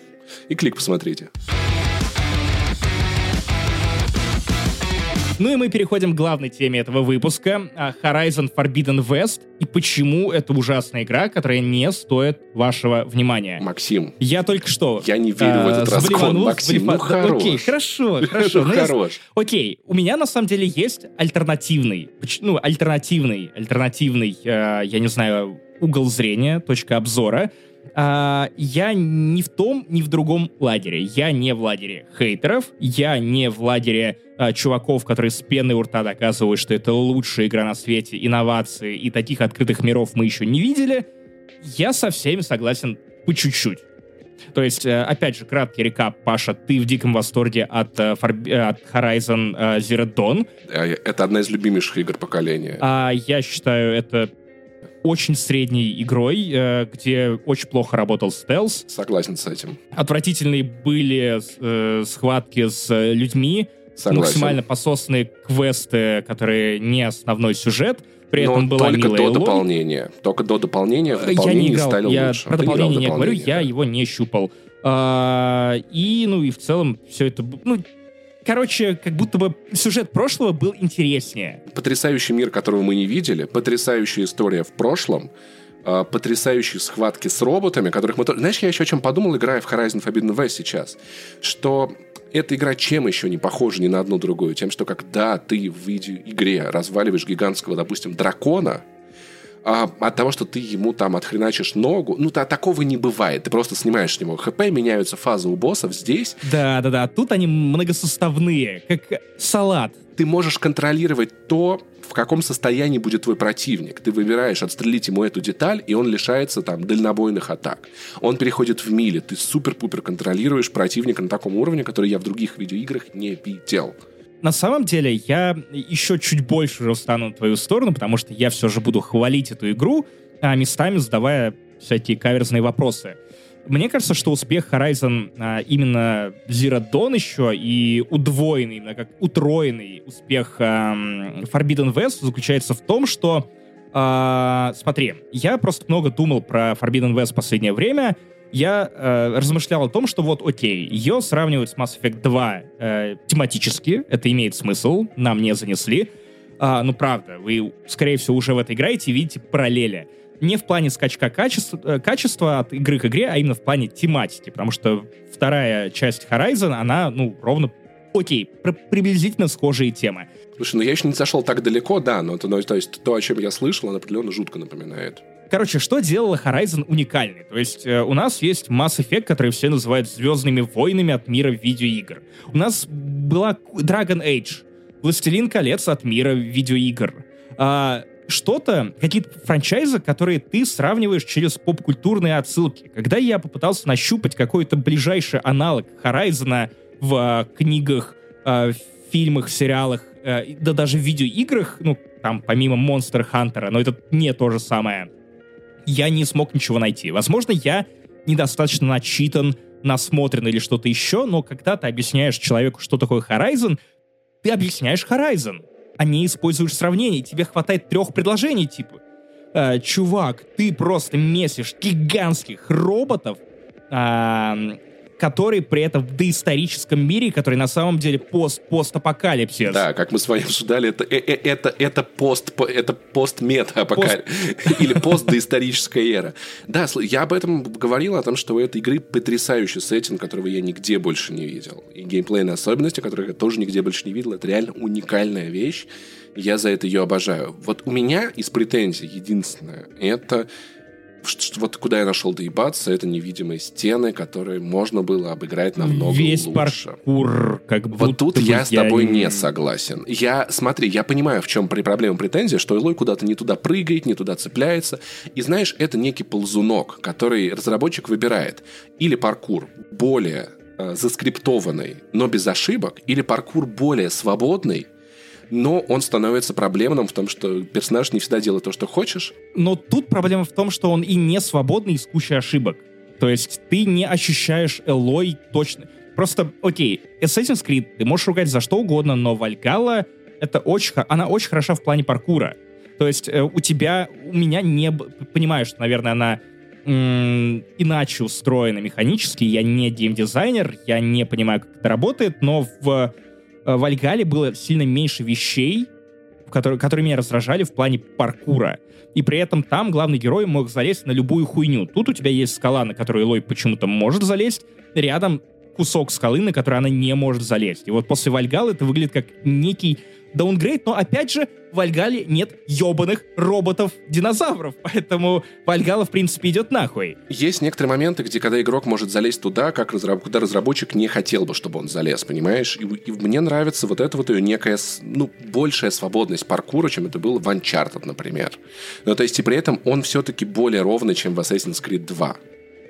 И клик посмотрите. Ну и мы переходим к главной теме этого выпуска. а, Horizon Forbidden West и почему это ужасная игра, которая не стоит вашего внимания. Максим, Я только что... Я не верю в а, этот раскол, сблеванул, Максим, ну сблефа- Да, хорош. Окей, хорошо, [LAUGHS] хорошо. ну Ну, хорош. Окей, у меня на самом деле есть альтернативный, ну, альтернативный, альтернативный, э, я не знаю, угол зрения, точка обзора. А, я не в том, ни в другом лагере. Я не в лагере хейтеров, я не в лагере а, чуваков, которые с пеной у рта доказывают, что это лучшая игра на свете, инновации, и таких открытых миров мы еще не видели. Я со всеми согласен по чуть-чуть. То есть, э, опять же, краткий рекап, Паша, ты в диком восторге от, э, от Horizon э, Zero Dawn. Э, Это одна из любимейших игр поколения. А я считаю это очень средней игрой, э, где очень плохо работал стелс. Согласен с этим. Отвратительные были э, схватки с людьми, Согласен. максимально пососные квесты, которые не основной сюжет. При Но этом была только до логика. дополнения. Только до дополнения. В Э, Я дополнении не играл, стали я лучше. про дополнение не говорю, дополнение, я да. его не щупал. А, и, ну, и в целом все это... Ну, короче, как будто бы сюжет прошлого был интереснее. Потрясающий мир, которого мы не видели. Потрясающая история в прошлом. а, Потрясающие схватки с роботами, которых мы... Знаешь, я еще о чем подумал, играя в Horizon Forbidden West сейчас? Что эта игра чем еще не похожа ни на одну другую? Тем, что когда ты в видеоигре разваливаешь гигантского, допустим, дракона, а, от того, что ты ему там отхреначишь ногу, ну, та- такого не бывает. Ты просто снимаешь с него хп, меняются фазы у боссов. Здесь Да-да-да, тут они многосоставные, как салат. ты можешь контролировать то, в каком состоянии будет твой противник. Ты выбираешь отстрелить ему эту деталь, и он лишается там дальнобойных атак. Он переходит в мили. Ты супер-пупер контролируешь противника на таком уровне, который я в других видеоиграх не видел. На самом деле, я еще чуть больше уже встану на твою сторону, потому что я все же буду хвалить эту игру, а местами задавая всякие каверзные вопросы. Мне кажется, что успех Horizon а, именно Zero Dawn еще и удвоенный, именно как утроенный успех ам, Forbidden West заключается в том, что а, смотри, я просто много думал про Forbidden West в последнее время. Я э, размышлял о том, что вот, окей, ее сравнивают с Mass Effect 2 э, тематически, это имеет смысл, нам не занесли. А, ну, правда, вы, скорее всего, уже в это играете и видите параллели. Не в плане скачка качества, э, качества от игры к игре, а именно в плане тематики, потому что вторая часть Horizon, она, ну, ровно, окей, при- приблизительно схожие темы. Слушай, ну я еще не зашел так далеко, да, но это, ну, то есть то, о чем я слышал, оно определенно жутко напоминает. Короче, что делало Horizon уникальной? То есть э, у нас есть Mass Effect, который все называют звездными войнами от мира видеоигр. У нас была Dragon Age, Властелин колец от мира видеоигр. А, что-то, какие-то франчайзы, которые ты сравниваешь через поп-культурные отсылки. Когда я попытался нащупать какой-то ближайший аналог Horizon в а, книгах, а, фильмах, сериалах, э, да даже в видеоиграх, ну, там, помимо Monster Hunter, но это не то же самое, я не смог ничего найти. Возможно, я недостаточно начитан, насмотрен или что-то еще, но когда ты объясняешь человеку, что такое Horizon, ты объясняешь Horizon, а не используешь сравнений. Тебе хватает трех предложений, типа, «Э, чувак, ты просто месишь гигантских роботов, ам, которые при этом в доисторическом мире, который на самом деле пост постапокалипсис. Да, как мы с вами обсуждали, это, э- э- это, это пост, это пост-мета апокаль- или постдоисторическая эра. Да, я об этом говорил, о том, что у этой игры потрясающий сеттинг, которого я нигде больше не видел. И геймплейные особенности, которых я тоже нигде больше не видел, это реально уникальная вещь. Я за это ее обожаю. Вот у меня из претензий единственное, это вот куда я нашел доебаться, это невидимые стены, которые можно было обыграть намного Весь лучше. паркур, как Вот будто тут бы я с тобой не- не согласен. Я, смотри, я понимаю, в чем при проблема претензия, что Элой куда-то не туда прыгает, не туда цепляется. И знаешь, это некий ползунок, который разработчик выбирает. Или паркур более э, заскриптованный, но без ошибок, или паркур более свободный, но он становится проблемным в том, что персонаж не всегда делает то, что хочешь. Но тут проблема в том, что он и не свободный из кучи ошибок. То есть ты не ощущаешь Элой точно. Просто, окей, Assassin's Creed ты можешь ругать за что угодно, но Valhalla это очень, она очень хороша в плане паркура. То есть э, у тебя, у меня не... Понимаю, что, наверное, она м- иначе устроена механически. Я не геймдизайнер, я не понимаю, как это работает, но в э, Вальгале было сильно меньше вещей, которые, которые меня раздражали в плане паркура. И при этом там главный герой мог залезть на любую хуйню. Тут у тебя есть скала, на которую Лой почему-то может залезть. Рядом кусок скалы, на который она не может залезть. И вот после Вальгала это выглядит как некий даунгрейд, но опять же, в Вальгале нет ебаных роботов-динозавров, поэтому Вальгала, в принципе, идет нахуй. Есть некоторые моменты, где когда игрок может залезть туда, как разраб... куда разработчик не хотел бы, чтобы он залез, понимаешь? И, и мне нравится вот эта вот ее некая, ну, большая свободность паркура, чем это было в Uncharted, например. Но то есть и при этом он все-таки более ровный, чем в Assassin's Creed 2.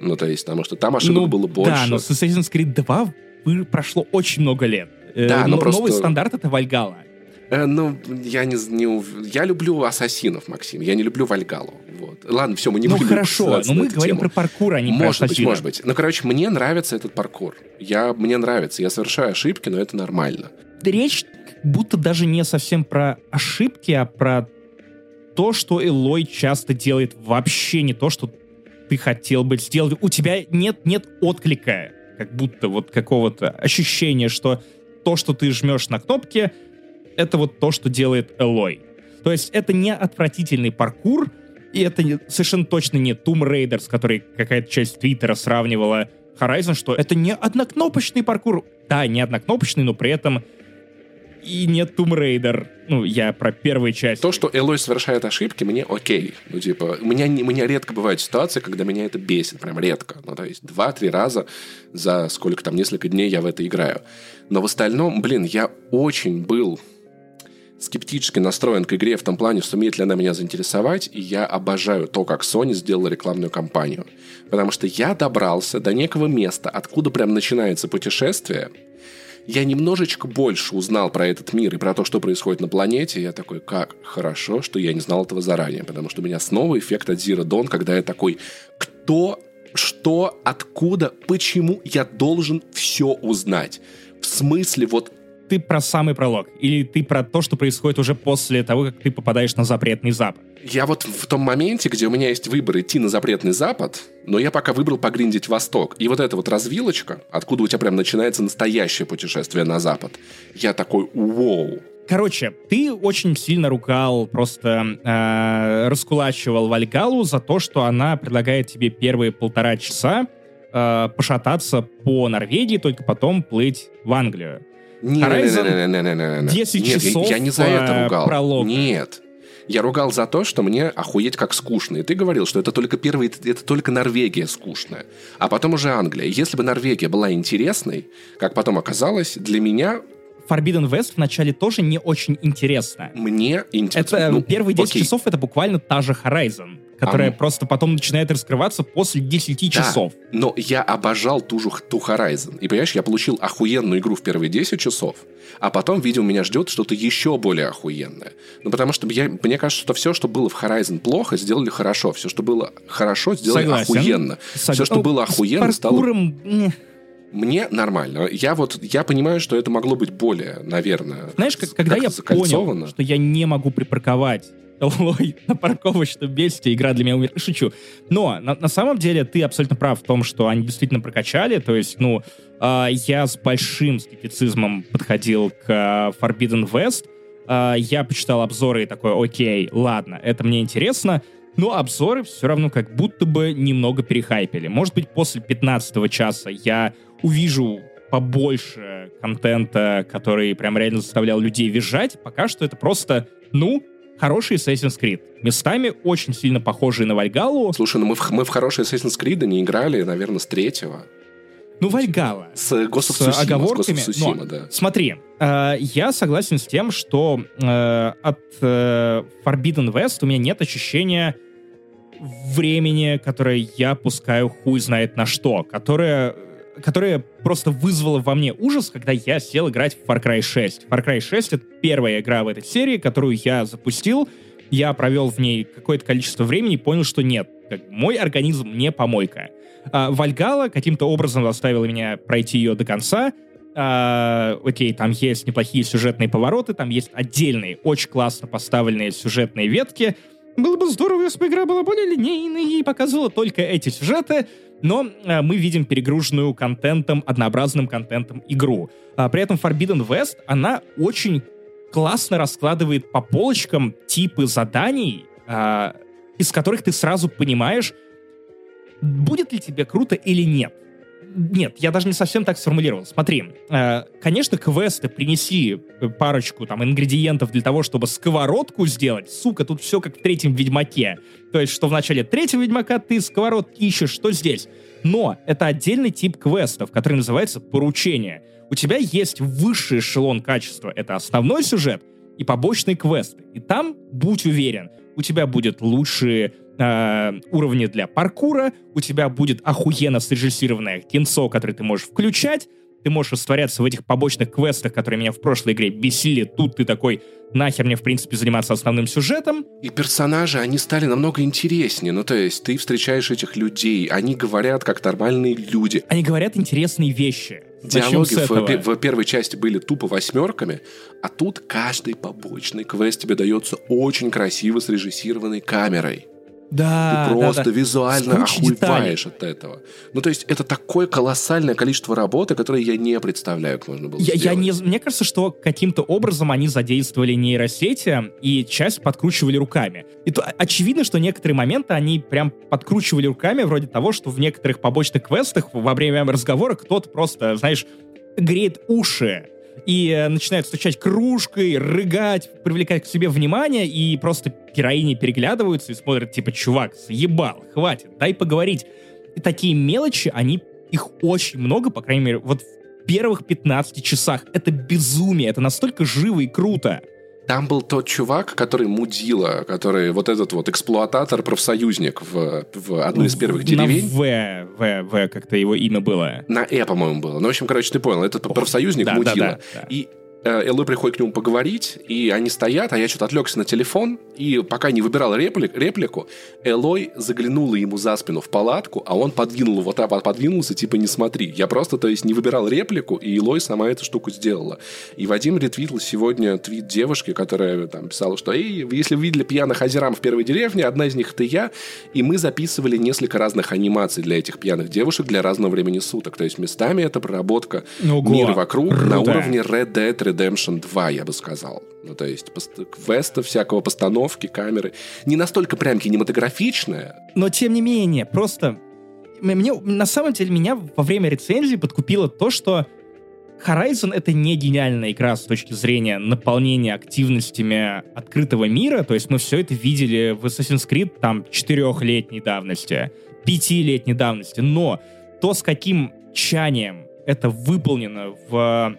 Ну, то есть, потому что там ошибок Ну, было больше. Да, но с Assassin's Creed 2 вы- прошло очень много лет. Э, Да, но но- просто- Новый стандарт — это Вальгала. Э, ну, я не, не Я люблю ассасинов, Максим. Я не люблю Вальгалу. Вот. Ладно, все, мы не Ну будем хорошо, ссылаться но мы говорим тему. про паркур, а не про Может быть, может быть. Ну, короче, мне нравится этот паркур. Я, мне нравится. Я совершаю ошибки, но это нормально. Речь будто даже не совсем про ошибки, а про то, что Элой часто делает вообще не то, что ты хотел бы сделать. У тебя нет, нет отклика, как будто вот какого-то ощущения, что то, что ты жмешь на кнопки, это вот то, что делает Элой. То есть это не отвратительный паркур, и это совершенно точно не Tomb Raider, с которой какая-то часть Твиттера сравнивала Horizon, что это не однокнопочный паркур. Да, не однокнопочный, но при этом и не Tomb Raider. Ну, я про первую часть. То, что Элой совершает ошибки, мне окей. Ну, типа, у меня, у меня редко бывают ситуации, когда меня это бесит. Прям редко. Ну, то есть, два-три раза за сколько там, несколько дней я в это играю. Но в остальном, блин, я очень был скептически настроен к игре в том плане, сумеет ли она меня заинтересовать, и я обожаю то, как Sony сделала рекламную кампанию. Потому что я добрался до некого места, откуда прям начинается путешествие, я немножечко больше узнал про этот мир и про то, что происходит на планете. Я такой, как хорошо, что я не знал этого заранее. Потому что у меня снова эффект от Zero Dawn, когда я такой, кто, что, откуда, почему я должен все узнать. В смысле, вот Ты про самый пролог. Или ты про то, что происходит уже после того, как ты попадаешь на запретный запад. я вот в том моменте, где у меня есть выбор идти на запретный запад, но я пока выбрал погриндить восток. И вот эта вот развилочка, откуда у тебя прям начинается настоящее путешествие на запад, я такой, вау, Короче, ты очень сильно ругал, просто э, раскулачивал Вальгалу за то, что она предлагает тебе первые полтора часа э, пошататься по Норвегии, только потом плыть в Англию. Не, Horizon не, не, не, не, не, не, не. 10 Нет, я- часов, Я, не за это э, ругал. пролога. Нет. Я ругал за то, что мне охуеть как скучно. И ты говорил, что это только первый, это только Норвегия скучная. А потом уже Англия. Если бы Норвегия была интересной, как потом оказалось, для меня, Forbidden West вначале тоже не очень интересно. мне интересно. Это ну, первые 10 окей. часов это буквально та же Horizon, которая А, просто потом начинает раскрываться после 10 Да, часов. но я обожал ту же ту Horizon. И, понимаешь, я получил охуенную игру в первые 10 часов, а потом, видимо, меня ждет что-то еще более охуенное. Ну, потому что я, мне кажется, что все, что было в Horizon плохо, сделали хорошо. Все, что было хорошо, сделали Согласен. охуенно. Сог- Все, что Ну, было охуенно, стало... паркуром, м, Мне нормально. Я вот, я понимаю, что это могло быть более, наверное... Знаешь, как- когда я понял, что я не могу припарковать Эллой [LAUGHS] на парковочном месте, игра для меня умерла. Шучу. Но на, на самом деле ты абсолютно прав в том, что они действительно прокачали. То есть, ну, а, я с большим скептицизмом подходил к а, Forbidden West. А, я почитал обзоры и такой, окей, ладно, это мне интересно. Но обзоры все равно как будто бы немного перехайпили. Может быть, после 15 часа я увижу побольше контента, который прям реально заставлял людей визжать. Пока что это просто, ну, хороший Assassin's Creed. Местами очень сильно похожий на Вальгалу. Слушай, ну мы в, мы в хорошие Assassin's Creed не играли, наверное, с третьего. Ну, Вальгала. С Ghost of С Tsushima. с оговорками. Ghost of Tsushima, но да. Смотри, э, я согласен с тем, что э, от э, Forbidden West у меня нет ощущения времени, которое я пускаю хуй знает на что, которое которая просто вызвала во мне ужас, когда я сел играть в Far Cry 6. Far Cry 6 — это первая игра в этой серии, которую я запустил, я провел в ней какое-то количество времени и понял, что нет, мой организм не помойка. А, Вальгала каким-то образом заставила меня пройти ее до конца, а, окей, там есть неплохие сюжетные повороты, там есть отдельные, очень классно поставленные сюжетные ветки. Было бы здорово, если бы игра была более линейной и показывала только эти сюжеты, но а, мы видим перегруженную контентом, однообразным контентом игру. А, при этом Forbidden West, она очень классно раскладывает по полочкам типы заданий, а, из которых ты сразу понимаешь, будет ли тебе круто или нет нет, я даже не совсем так сформулировал. Смотри, э, конечно, квесты принеси парочку там ингредиентов для того, чтобы сковородку сделать. Сука, тут все как в третьем Ведьмаке. То есть, что в начале третьего Ведьмака ты сковородки ищешь, что здесь. Но это отдельный тип квестов, который называется поручение. У тебя есть высший эшелон качества. Это основной сюжет и побочные квесты. И там, будь уверен, у тебя будет лучшие э, уровни для паркура, у тебя будет охуенно срежиссированное кинцо, которое ты можешь включать, ты можешь растворяться в этих побочных квестах, которые меня в прошлой игре бесили. Тут ты такой, нахер мне, в принципе, заниматься основным сюжетом. И персонажи, они стали намного интереснее. Ну, то есть, ты встречаешь этих людей, они говорят как нормальные люди. Они говорят интересные вещи. Диалоги в, в первой части были тупо восьмерками, а тут каждый побочный квест тебе дается очень красиво срежиссированной камерой. Да, Ты просто да, да. визуально охуеваешь от этого. Ну, то есть, это такое колоссальное количество работы, которое я не представляю, как можно было я, сделать. Я не, мне кажется, что каким-то образом они задействовали нейросети и часть подкручивали руками. И то очевидно, что некоторые моменты они прям подкручивали руками, вроде того, что в некоторых побочных квестах во время разговора кто-то просто, знаешь, греет уши и э, начинают стучать кружкой, рыгать, привлекать к себе внимание, и просто героини переглядываются и смотрят, типа, чувак, заебал, хватит, дай поговорить. И такие мелочи, они, их очень много, по крайней мере, вот в первых 15 часах. Это безумие, это настолько живо и круто. Там был тот чувак, который мудила, который вот этот вот эксплуататор-профсоюзник в, в одной из первых деревень. На В, В, В, как-то его имя было. На Э, по-моему, было. Ну, в общем, короче, ты понял, этот профсоюзник да, мудила. Да, да, да. И Э, Элой приходит к нему поговорить, и они стоят, а я что-то отвлекся на телефон, и пока не выбирал реплик, реплику, Элой заглянула ему за спину в палатку, а он подвинул вот так, подвинулся, типа не смотри. Я просто, то есть, не выбирал реплику, и Элой сама эту штуку сделала. И Вадим ретвитил сегодня твит девушки, которая там писала, что «Эй, если вы видели пьяных озерам в первой деревне, одна из них это я», и мы записывали несколько разных анимаций для этих пьяных девушек для разного времени суток. То есть местами это проработка Ого, мира вокруг круто. на уровне Red Dead Redemption 2, я бы сказал. Ну, то есть квеста всякого, постановки, камеры. Не настолько прям кинематографичная. Но, тем не менее, просто... Мне, на самом деле, меня во время рецензии подкупило то, что Horizon — это не гениальная игра с точки зрения наполнения активностями открытого мира. То есть мы все это видели в Assassin's Creed там четырехлетней давности, пятилетней давности. Но то, с каким чанием это выполнено в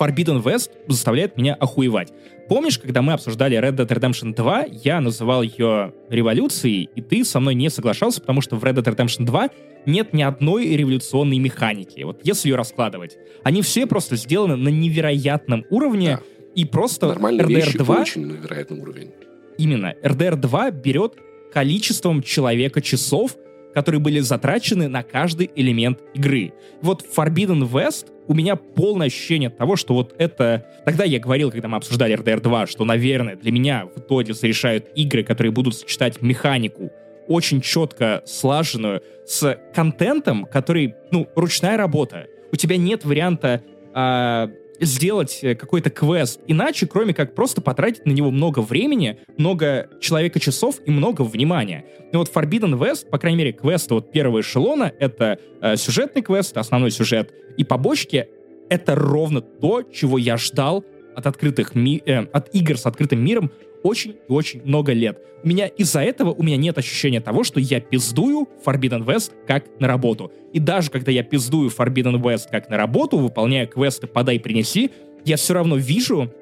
Forbidden West заставляет меня охуевать. Помнишь, когда мы обсуждали Red Dead Redemption 2, я называл ее революцией, и ты со мной не соглашался, потому что в Red Dead Redemption 2 нет ни одной революционной механики. Вот если ее раскладывать, они все просто сделаны на невероятном уровне, да. и просто Нормальные RDR вещи 2... очень на невероятном уровне. Именно. RDR 2 берет количеством человека часов, которые были затрачены на каждый элемент игры. Вот Forbidden West у меня полное ощущение того, что вот это... Тогда я говорил, когда мы обсуждали RDR 2, что, наверное, для меня в итоге зарешают игры, которые будут сочетать механику, очень четко слаженную, с контентом, который, ну, ручная работа. У тебя нет варианта а, сделать э, какой-то квест иначе, кроме как просто потратить на него много времени, много человека часов и много внимания. И вот Forbidden West, по крайней мере, квесты вот первого эшелона, это э, сюжетный квест, основной сюжет, и побочки — это ровно то, чего я ждал от открытых ми э, от игр с открытым миром очень и очень много лет. У меня из-за этого у меня нет ощущения того, что я пиздую Forbidden West как на работу. И даже когда я пиздую Forbidden West как на работу, выполняя квесты «подай, принеси», я все равно вижу,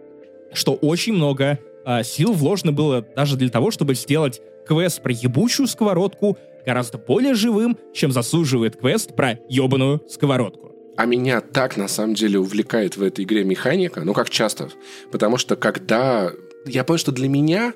что очень много э, сил вложено было даже для того, чтобы сделать квест про ебучую сковородку, гораздо более живым, чем заслуживает квест про ебаную сковородку. А меня так, на самом деле, увлекает в этой игре механика, ну, как часто. Потому что когда... Я понял, что для меня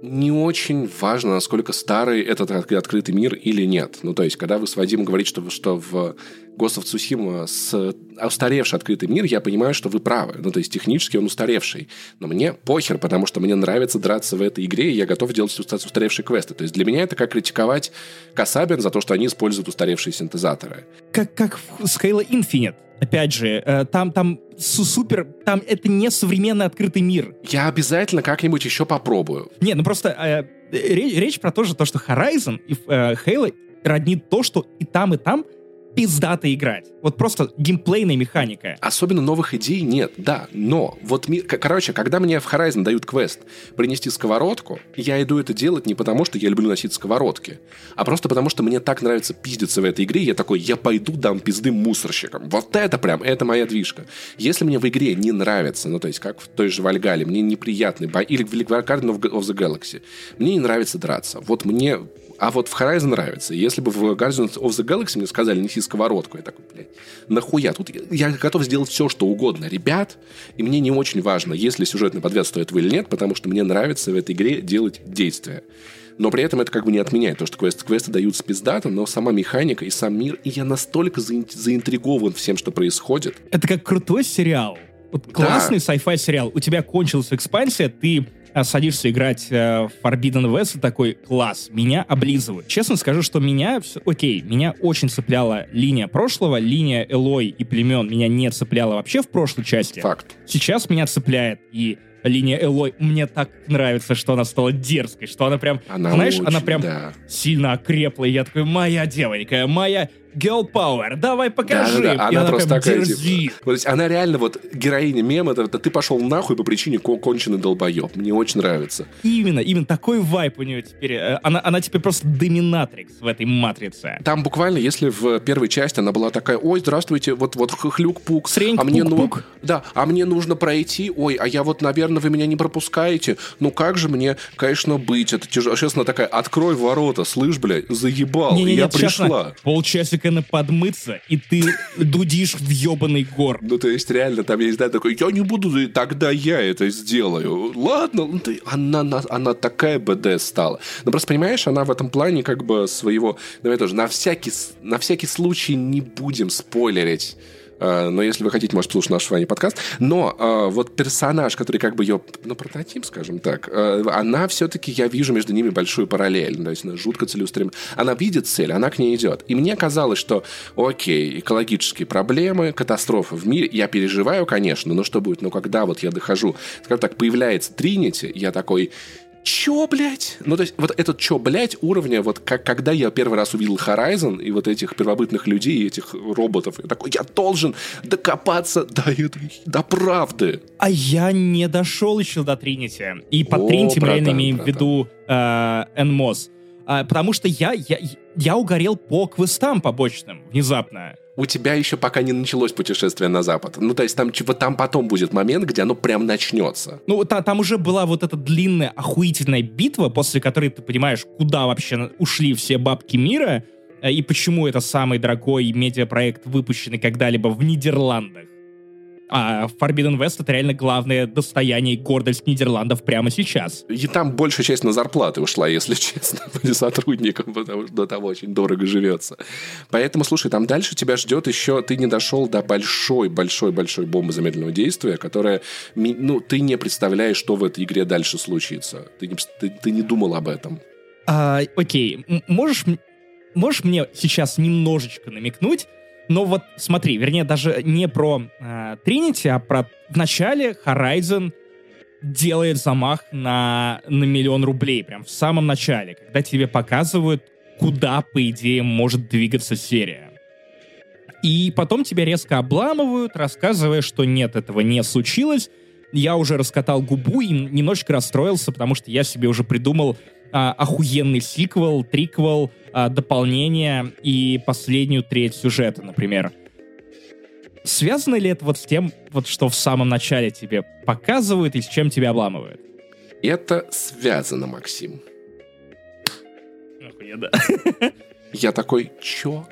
не очень важно, насколько старый этот открытый мир или нет. Ну, то есть, когда вы с Вадимом говорите, что, что в of Tsushima с устаревший открытый мир, я понимаю, что вы правы. Ну, то есть, технически он устаревший. Но мне похер, потому что мне нравится драться в этой игре, и я готов делать устаревшие квесты. То есть, для меня это как критиковать Касабин за то, что они используют устаревшие синтезаторы. Как, как в Halo Infinite. Опять же, э, там, там супер, там это не современный открытый мир. Я обязательно как-нибудь еще попробую. Не, ну просто э, речь, речь про то же, то, что Horizon и э, Halo роднит то, что и там, и там пиздато играть. Вот просто геймплейная механика. Особенно новых идей нет, да. Но вот, короче, когда мне в Horizon дают квест принести сковородку, я иду это делать не потому, что я люблю носить сковородки, а просто потому, что мне так нравится пиздиться в этой игре, я такой, я пойду дам пизды мусорщикам. Вот это прям, это моя движка. Если мне в игре не нравится, ну, то есть, как в той же Вальгале, мне неприятный бой, или в Guardian of the Galaxy, мне не нравится драться. Вот мне а вот в Horizon нравится. Если бы в Guardians of the Galaxy мне сказали, неси сковородку, я такой, блядь, нахуя? Тут я готов сделать все, что угодно, ребят, и мне не очень важно, если сюжетный подвес стоит вы или нет, потому что мне нравится в этой игре делать действия. Но при этом это как бы не отменяет то, что квесты, квесты дают с пиздатом, но сама механика и сам мир, и я настолько заинтригован всем, что происходит. Это как крутой сериал. Вот классный да. sci-fi сериал. У тебя кончилась экспансия, ты садишься играть э, в Forbidden West и такой, класс, меня облизывают. Честно скажу, что меня, окей, меня очень цепляла линия прошлого, линия Элой и племен меня не цепляла вообще в прошлой части. Факт. Сейчас меня цепляет, и линия Элой. Мне так нравится, что она стала дерзкой, что она прям, она знаешь, очень, она прям да. сильно окрепла. И я такой, моя девонька, моя girl power, давай покажи. Да, да, да. Она, она просто такая, типа, то есть она реально вот героиня мема, это, это ты пошел нахуй по причине конченый долбоеб. Мне очень нравится. Именно, именно такой вайп у нее теперь. Э, она, она теперь просто доминатрикс в этой матрице. Там буквально, если в первой части она была такая, ой, здравствуйте, вот, вот хлюк-пук. Среньк, а мне ну, Да, а мне нужно пройти, ой, а я вот, наверное, вы меня не пропускаете. Ну как же мне, конечно, быть? Это тяжело. Сейчас она такая, открой ворота, слышь, блядь, заебал, не, не, я нет, пришла. Полчасика только на подмыться, и ты дудишь в ебаный гор. Ну, то есть, реально, там есть, да, такой, я не буду, тогда я это сделаю. Ладно, ну, ты, она, она, она такая БД стала. Ну, просто, понимаешь, она в этом плане как бы своего, давай тоже, на всякий, на всякий случай не будем спойлерить но если вы хотите, можете слушать наш с вами подкаст. Но э, вот персонаж, который как бы ее, ну, прототип, скажем так, э, она все-таки, я вижу между ними большую параллель. То есть она жутко целеустремлена. Она видит цель, она к ней идет. И мне казалось, что, окей, экологические проблемы, катастрофа в мире, я переживаю, конечно, но что будет? Но когда вот я дохожу, скажем так, появляется Тринити, я такой, чё, блядь? Ну, то есть, вот этот чё, блядь, уровня, вот как, когда я первый раз увидел Horizon и вот этих первобытных людей, этих роботов, я такой, я должен докопаться до, до правды. А я не дошел еще до Тринити. И по Тринити мы реально имеем в виду э, NMOS. А, потому что я, я, я угорел по квестам побочным внезапно у тебя еще пока не началось путешествие на Запад. Ну, то есть там, типа, там потом будет момент, где оно прям начнется. Ну, та, там уже была вот эта длинная, охуительная битва, после которой ты понимаешь, куда вообще ушли все бабки мира, э, и почему это самый дорогой медиапроект, выпущенный когда-либо в Нидерландах. А Forbidden West — это реально главное достояние и гордость Нидерландов прямо сейчас. И там большая часть на зарплаты ушла, если [LAUGHS] честно, [LAUGHS] сотрудникам, потому что там очень дорого живется. Поэтому, слушай, там дальше тебя ждет еще... Ты не дошел до большой-большой-большой бомбы замедленного действия, которая... Ну, ты не представляешь, что в этой игре дальше случится. Ты не, ты, ты не думал об этом. А, окей, можешь, можешь мне сейчас немножечко намекнуть, но вот смотри, вернее, даже не про э, а про в начале Horizon делает замах на, на миллион рублей, прям в самом начале, когда тебе показывают, куда, по идее, может двигаться серия. И потом тебя резко обламывают, рассказывая, что нет, этого не случилось. Я уже раскатал губу и немножечко расстроился, потому что я себе уже придумал а, охуенный сиквел, триквел, а, дополнение и последнюю треть сюжета, например. Связано ли это вот с тем, вот что в самом начале тебе показывают и с чем тебя обламывают? Это связано, Максим. я, да. Я такой, чё?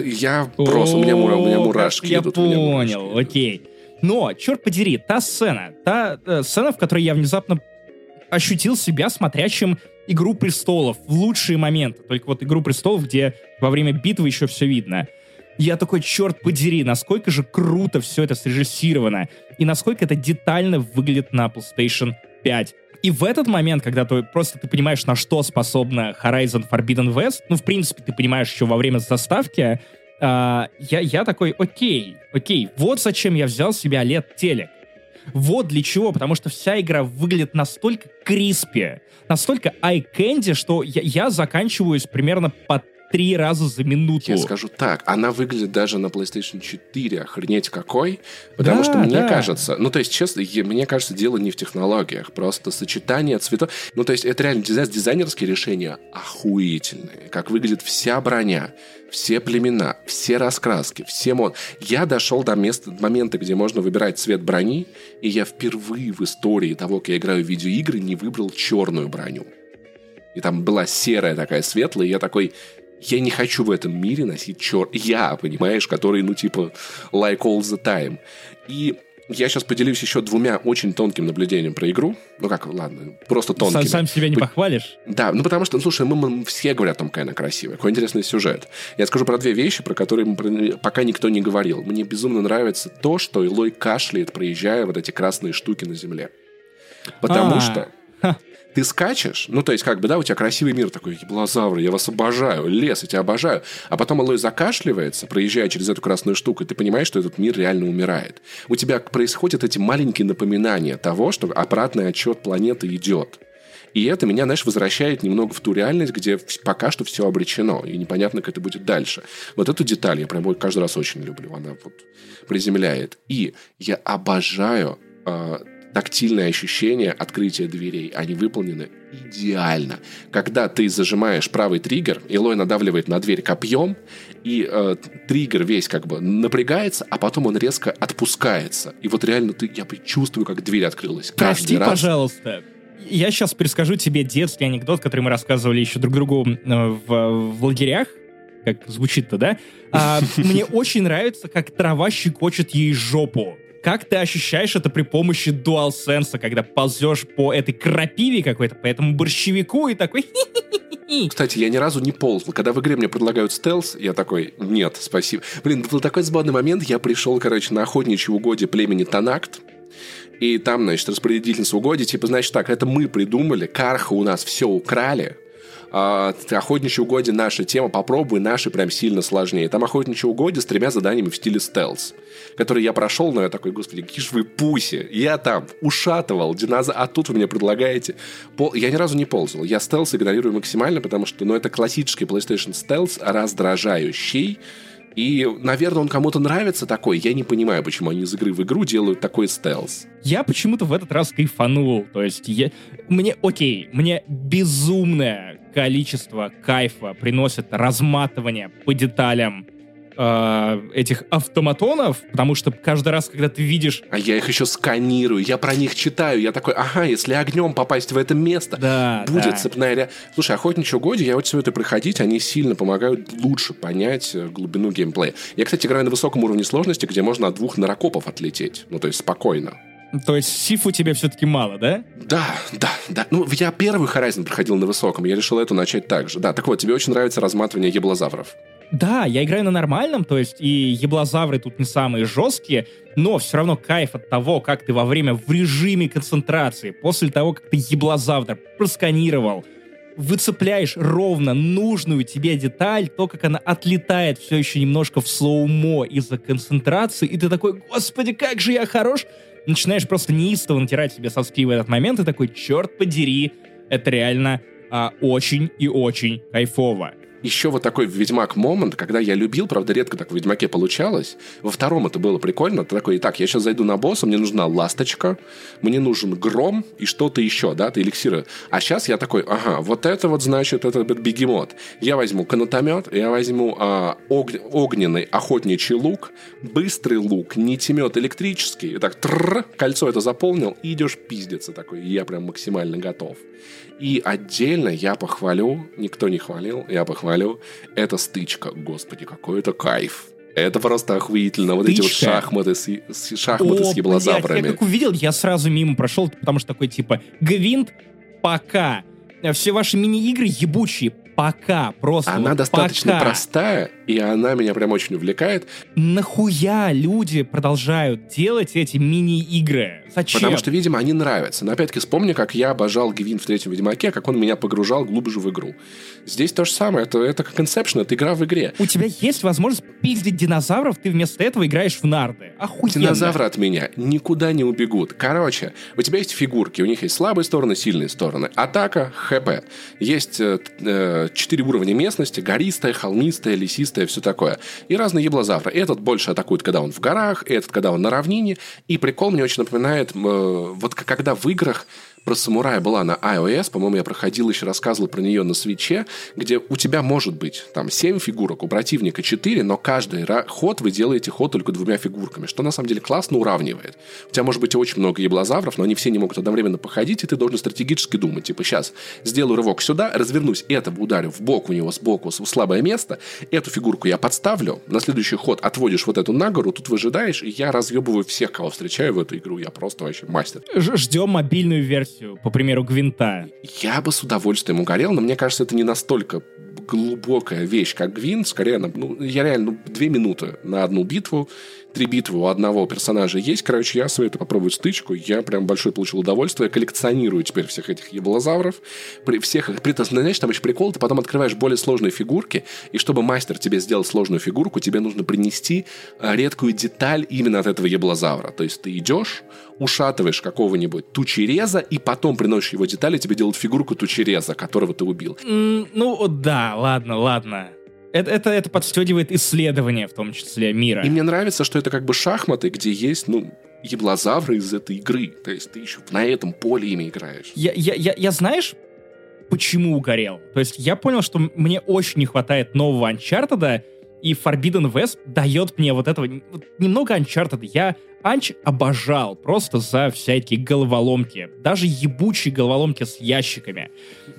Я просто, у меня, у меня мурашки Я идут. у меня мурашки понял, окей. Но, черт подери, та сцена, та э, сцена, в которой я внезапно ощутил себя смотрящим «Игру престолов» в лучшие моменты. Только вот «Игру престолов», где во время битвы еще все видно. Я такой, черт подери, насколько же круто все это срежиссировано, и насколько это детально выглядит на PlayStation 5. И в этот момент, когда ты просто ты понимаешь, на что способна Horizon Forbidden West, ну, в принципе, ты понимаешь еще во время заставки, а, я, я такой, окей, окей, вот зачем я взял себе OLED-телек. Вот для чего, потому что вся игра выглядит настолько криспи, настолько eye-candy, что я, я заканчиваюсь примерно по три раза за минуту. Я скажу так, она выглядит даже на PlayStation 4, охренеть какой, потому Да, что мне да. кажется, ну то есть честно, мне кажется, дело не в технологиях, просто сочетание цветов, ну то есть это реально дизайн, дизайнерские решения охуительные, как выглядит вся броня, все племена, все раскраски, все мод. Я дошел до места, момента, где можно выбирать цвет брони, и я впервые в истории того, как я играю в видеоигры, не выбрал черную броню. И там была серая такая светлая, и я такой, я не хочу в этом мире носить чер... Я, понимаешь, который, ну, типа, like all the time. И я сейчас поделюсь еще двумя очень тонким наблюдением про игру. Ну как, ладно, просто Сам, тонкими. сам себя не похвалишь? Да, ну потому что, ну, слушай, мы, мы все говорят о том, какая она красивая, какой интересный сюжет. Я скажу про две вещи, про которые мы пока никто не говорил. Мне безумно нравится то, что Илой кашляет, проезжая вот эти красные штуки на земле. Потому А, что ха. Ты скачешь, ну, то есть, как бы, да, у тебя красивый мир такой, еблозавры, я вас обожаю, лес, я тебя обожаю. А потом Элой закашливается, проезжая через эту красную штуку, и ты понимаешь, что этот мир реально умирает. У тебя происходят эти маленькие напоминания того, что обратный отчет планеты идет. И это меня, знаешь, возвращает немного в ту реальность, где пока что все обречено, и непонятно, как это будет дальше. Вот эту деталь я прям каждый раз очень люблю. Она вот приземляет. И я обожаю э, тактильное ощущение открытия дверей. Они выполнены идеально. Когда ты зажимаешь правый триггер, Илой надавливает на дверь копьем, и э, триггер весь как бы напрягается, а потом он резко отпускается. И вот реально ты, я чувствую, как дверь открылась. Прости, раз. пожалуйста. Я сейчас перескажу тебе детский анекдот, который мы рассказывали еще друг другу э, в, в лагерях. Как звучит-то, да? А, мне очень нравится, как трава щекочет ей жопу. Как ты ощущаешь это при помощи DualSense, когда ползешь по этой крапиве какой-то, по этому борщевику и такой... Кстати, я ни разу не ползал. Когда в игре мне предлагают стелс, я такой, нет, спасибо. Блин, был такой забавный момент. Я пришел, короче, на охотничье угодье племени Танакт. И там, значит, распорядительница угодья, типа, значит, так, это мы придумали, Карха у нас все украли, а, охотничье угодье наша тема, попробуй, наши прям сильно сложнее. Там охотничье угодье с тремя заданиями в стиле стелс, которые я прошел, но я такой, господи, какие вы пуси. Я там ушатывал динозавр, а тут вы мне предлагаете... Пол... Я ни разу не ползал. Я стелс игнорирую максимально, потому что, ну, это классический PlayStation стелс, раздражающий. И, наверное, он кому-то нравится такой. Я не понимаю, почему они из игры в игру делают такой стелс. Я почему-то в этот раз кайфанул. То есть я... Мне, окей, мне безумное количество кайфа приносит разматывание по деталям э, этих автоматонов, потому что каждый раз, когда ты видишь... А я их еще сканирую, я про них читаю. Я такой, ага, если огнем попасть в это место, Да, будет да. цепная ря... Слушай, охотничье угодье, я вот все это проходить, они сильно помогают лучше понять э, глубину геймплея. Я, кстати, играю на высоком уровне сложности, где можно от двух наракопов отлететь. Ну, то есть спокойно. То есть сифу тебе все-таки мало, да? Да, да, да. Ну, я первый Horizon проходил на высоком, я решил эту начать так же. Да, так вот, тебе очень нравится разматывание еблозавров. Да, я играю на нормальном, то есть и еблозавры тут не самые жесткие, но все равно кайф от того, как ты во время в режиме концентрации, после того, как ты еблозавр просканировал, выцепляешь ровно нужную тебе деталь, то, как она отлетает все еще немножко в слоумо из-за концентрации, и ты такой, господи, как же я хорош! Начинаешь просто неистово натирать себе соски в этот момент, и такой, черт подери, это реально а, очень и очень кайфово. Еще вот такой Ведьмак момент, когда я любил, правда, редко так в Ведьмаке получалось. Во втором это было прикольно. Ты такой, итак, я сейчас зайду на босса, мне нужна ласточка, мне нужен гром и что-то еще, да, ты эликсиры. А сейчас я такой, ага, вот это вот значит, это бегемот. Я возьму канатомет, я возьму а, ог, огненный охотничий лук, быстрый лук, нитемет электрический. И так, тррр, кольцо это заполнил, и идешь пиздиться такой. Я прям максимально готов. И отдельно я похвалю, никто не хвалил, я похвалю, это стычка. Господи, какой это кайф. Это просто охуительно. Вот эти вот шахматы с, с- шахматы О, с еблозаврами. блядь, я как увидел, я сразу мимо прошел, потому что такой типа Гвинт, пока. Все ваши мини-игры ебучие, пока. Просто Она вот достаточно пока. простая, и она меня прям очень увлекает, Нахуя люди продолжают делать эти мини-игры? Зачем? потому что, видимо, они нравятся. Но опять-таки вспомни, как я обожал Гвин в третьем Ведьмаке, как он меня погружал глубже в игру. Здесь то же самое. Это, это как Inception, это игра в игре. У тебя есть возможность пиздить динозавров, ты вместо этого играешь в нарды. Охуенно. Динозавры от меня никуда не убегут. Короче, у тебя есть фигурки, у них есть слабые стороны, сильные стороны. Атака, ХП. Есть э, э, четыре уровня местности, гористая, холмистая, лесистая, все такое. И разные еблозавры. Этот больше атакует, когда он в горах, этот, когда он на равнине. И прикол мне очень напоминает, э, вот когда в играх про самурая была на iOS, по-моему, я проходил еще, рассказывал про нее на свече, где у тебя может быть там 7 фигурок, у противника 4, но каждый ход вы делаете ход только двумя фигурками, что на самом деле классно уравнивает. У тебя может быть очень много еблозавров, но они все не могут одновременно походить, и ты должен стратегически думать, типа, сейчас сделаю рывок сюда, развернусь, этого ударю в бок у него сбоку, в слабое место, эту фигурку я подставлю, на следующий ход отводишь вот эту на гору, тут выжидаешь, и я разъебываю всех, кого встречаю в эту игру, я просто вообще мастер. Ждем мобильную версию, по примеру, Гвинта. Я бы с удовольствием угорел, но мне кажется, это не настолько глубокая вещь, как Гвин. Скорее, ну, я реально ну, две минуты на одну битву, три битвы у одного персонажа есть. Короче, я советую попробовать стычку. Я прям большое получил удовольствие. Я коллекционирую теперь всех этих еблозавров. При всех их... Знаешь, там еще прикол, ты потом открываешь более сложные фигурки, и чтобы мастер тебе сделал сложную фигурку, тебе нужно принести а, редкую деталь именно от этого еблозавра. То есть ты идешь, ушатываешь какого-нибудь тучереза, и потом приносишь его детали, тебе делают фигурку тучереза, которого ты убил. М, Ну, да, ладно, ладно. Это, это, это подстегивает исследования, в том числе, мира. И мне нравится, что это как бы шахматы, где есть, ну, еблозавры из этой игры. То есть ты еще на этом поле ими играешь. Я, я, я, я знаешь, почему угорел? То есть я понял, что мне очень не хватает нового Uncharted, и Forbidden West дает мне вот этого... вот немного Uncharted. Я Анч обожал просто за всякие головоломки. Даже ебучие головоломки с ящиками.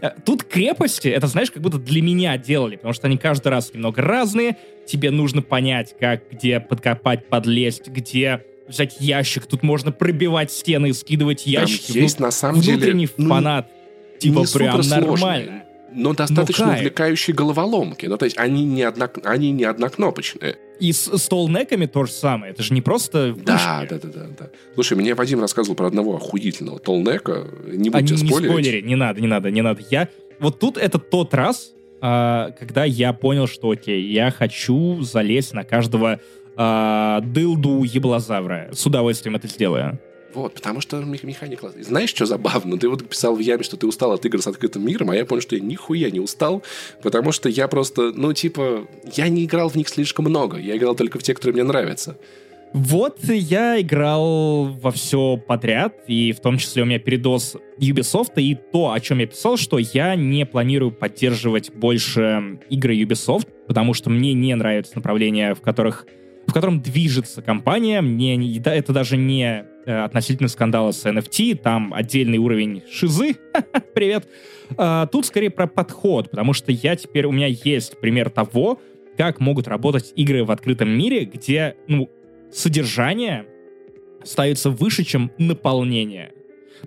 Э, Тут крепости, это, знаешь, как будто для меня делали, потому что они каждый раз немного разные. Тебе нужно понять, как, где подкопать, подлезть, где взять ящик. Тут можно пробивать стены и скидывать Там ящики. есть Ну, на самом деле... внутренний ну, фанат. Типа не прям нормально. Но достаточно кайф. увлекающие головоломки. Ну, то есть они не, одно, они не однокнопочные. И с столнеками то же самое. Это же не просто Да, да, да, да, да. Слушай, мне Вадим рассказывал про одного охуительного толнека. Не А, будьте не, не спойлерить. спойлери, не надо, не надо, не надо. Я... Вот тут это тот раз, а, когда я понял, что окей, я хочу залезть на каждого а, дылду еблозавра. С удовольствием это сделаю. Вот, потому что мех- механик классный. Знаешь, что забавно? Ты вот писал в яме, что ты устал от игр с открытым миром, а я понял, что я нихуя не устал, потому что я просто, ну, типа, я не играл в них слишком много. Я играл только в те, которые мне нравятся. Вот я играл во все подряд, и в том числе у меня передоз Ubisoft, и то, о чем я писал, что я не планирую поддерживать больше игры Ubisoft, потому что мне не нравится направление, в которых в котором движется компания. Мне это даже не относительно скандала с NFT, там отдельный уровень шизы. [LAUGHS] Привет. А, тут скорее про подход, потому что я теперь, у меня есть пример того, как могут работать игры в открытом мире, где, ну, содержание ставится выше, чем наполнение.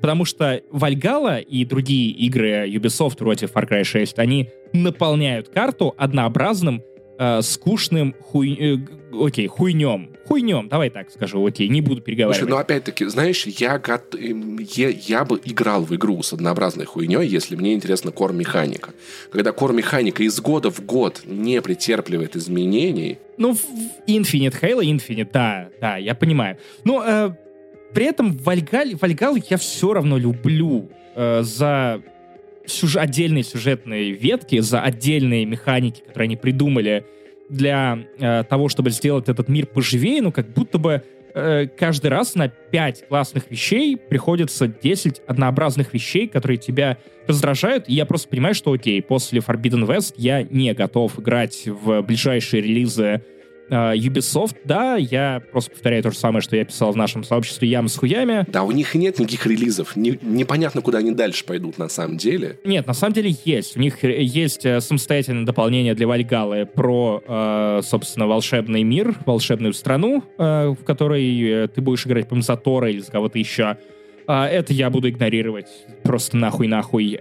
Потому что Вальгала и другие игры Ubisoft вроде Far Cry 6, они наполняют карту однообразным, э, скучным хуй... э, окей, хуйнем. Хуйнем, давай так скажу, окей, не буду переговаривать. Слушай, ну опять-таки, знаешь, я, гот- эм, я, я бы играл в игру с однообразной хуйней, если мне интересна кор-механика. Когда кор-механика из года в год не претерпливает изменений, Ну, в Infinite, Halo Infinite, да, да, я понимаю. Но э, при этом Вальгаль, Вальгал я все равно люблю э, за сюж... отдельные сюжетные ветки, за отдельные механики, которые они придумали для э, того, чтобы сделать этот мир поживее, ну, как будто бы э, каждый раз на 5 классных вещей приходится 10 однообразных вещей, которые тебя раздражают, и я просто понимаю, что окей, после Forbidden West я не готов играть в ближайшие релизы Uh, Ubisoft, да, я просто повторяю то же самое, что я писал в нашем сообществе Ям с хуями. Да, у них нет никаких релизов. Не, непонятно, куда они дальше пойдут на самом деле. Нет, на самом деле есть. У них есть э, самостоятельное дополнение для Вальгалы про, э, собственно, волшебный мир, волшебную страну, э, в которой ты будешь играть, по-моему, за Тора или за кого-то еще. Uh, это я буду игнорировать. Просто нахуй-нахуй.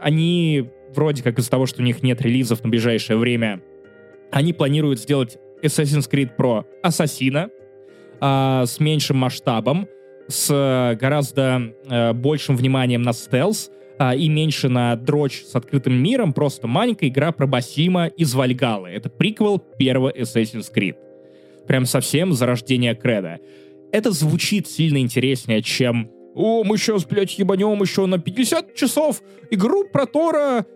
Они вроде как из-за того, что у них нет релизов на ближайшее время, они планируют сделать Assassin's Creed Pro Ассасина э, с меньшим масштабом, с э, гораздо э, большим вниманием на стелс э, и меньше на дрочь с открытым миром, просто маленькая игра про Басима из Вальгалы. Это приквел первого Assassin's Creed. Прям совсем зарождение креда. Это звучит сильно интереснее, чем «О, мы сейчас, блядь, ебанем еще на 50 часов игру про Тора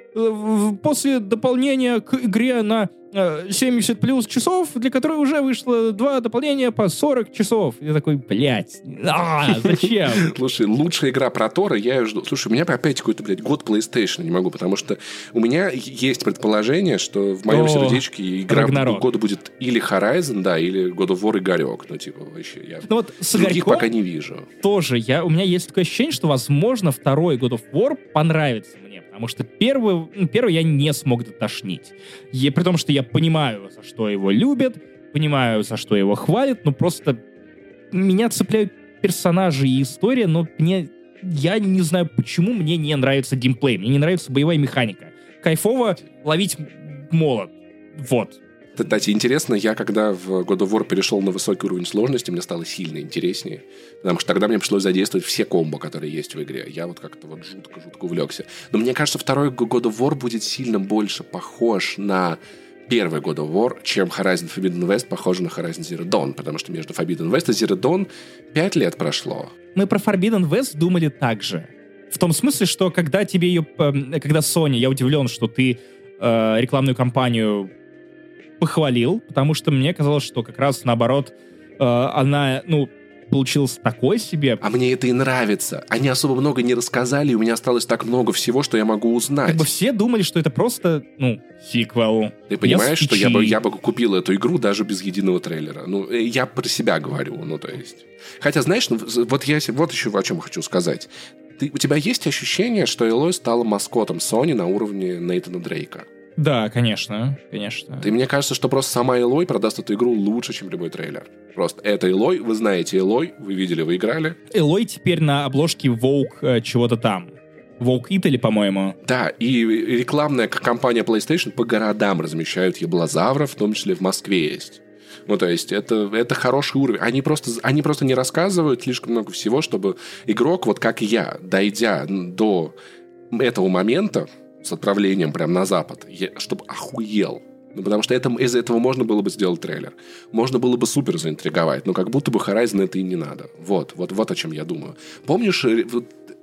после дополнения к игре на 70 э, плюс часов, для которой уже вышло два дополнения по 40 часов. Я такой, блядь, а, зачем? [LAUGHS] Слушай, лучшая игра про Тора, я ее жду. Слушай, у меня опять какой-то, блядь, год PlayStation, не могу, потому что у меня есть предположение, что в моем сердечке игра года будет или Horizon, да, или God of War Игорек. Ну, типа, вообще, я ну, вот с других пока не вижу. Тоже, я, у меня есть такое ощущение, что, возможно, второй God of War понравится потому что первый, ну, первый я не смог дотошнить. И, при том, что я понимаю, за что его любят, понимаю, за что его хвалят, но просто меня цепляют персонажи и история, но мне я не знаю, почему мне не нравится геймплей, мне не нравится боевая механика. Кайфово ловить молот. Вот. Кстати, интересно, я когда в God of War перешел на высокий уровень сложности, мне стало сильно интереснее, потому что тогда мне пришлось задействовать все комбо, которые есть в игре. Я вот как-то вот жутко-жутко увлекся. Но мне кажется, второй God of War будет сильно больше похож на первый God of War, чем Horizon Forbidden West похож на Horizon Zero Dawn, потому что между Forbidden West и Zero Dawn пять лет прошло. Мы про Forbidden West думали так же. В том смысле, что когда тебе ее... Эм, когда Sony, я удивлен, что ты э, рекламную кампанию похвалил, потому что мне казалось, что как раз наоборот э, она, ну, получилось такой себе. А мне это и нравится. Они особо много не рассказали, и у меня осталось так много всего, что я могу узнать. Как бы все думали, что это просто, ну, сиквел. Ты понимаешь, что я бы, я бы купил эту игру даже без единого трейлера? Ну, э, я про себя говорю, ну, то есть... Хотя, знаешь, ну, вот я вот еще о чем хочу сказать. Ты, у тебя есть ощущение, что Элой стала маскотом Sony на уровне Нейтана Дрейка? Да, конечно, конечно. И мне кажется, что просто сама Элой продаст эту игру лучше, чем любой трейлер. Просто это Элой, вы знаете Элой, вы видели, вы играли. Элой теперь на обложке Vogue э, чего-то там. Vogue Italy, по-моему. Да, и рекламная компания PlayStation по городам размещают еблозавров, в том числе в Москве есть. Ну, то есть, это, это хороший уровень. Они просто, они просто не рассказывают слишком много всего, чтобы игрок, вот как я, дойдя до этого момента, с отправлением прямо на запад, чтобы охуел. Ну, потому что это, из этого можно было бы сделать трейлер. Можно было бы супер заинтриговать, но как будто бы Horizon это и не надо. Вот, вот, вот о чем я думаю. Помнишь, э,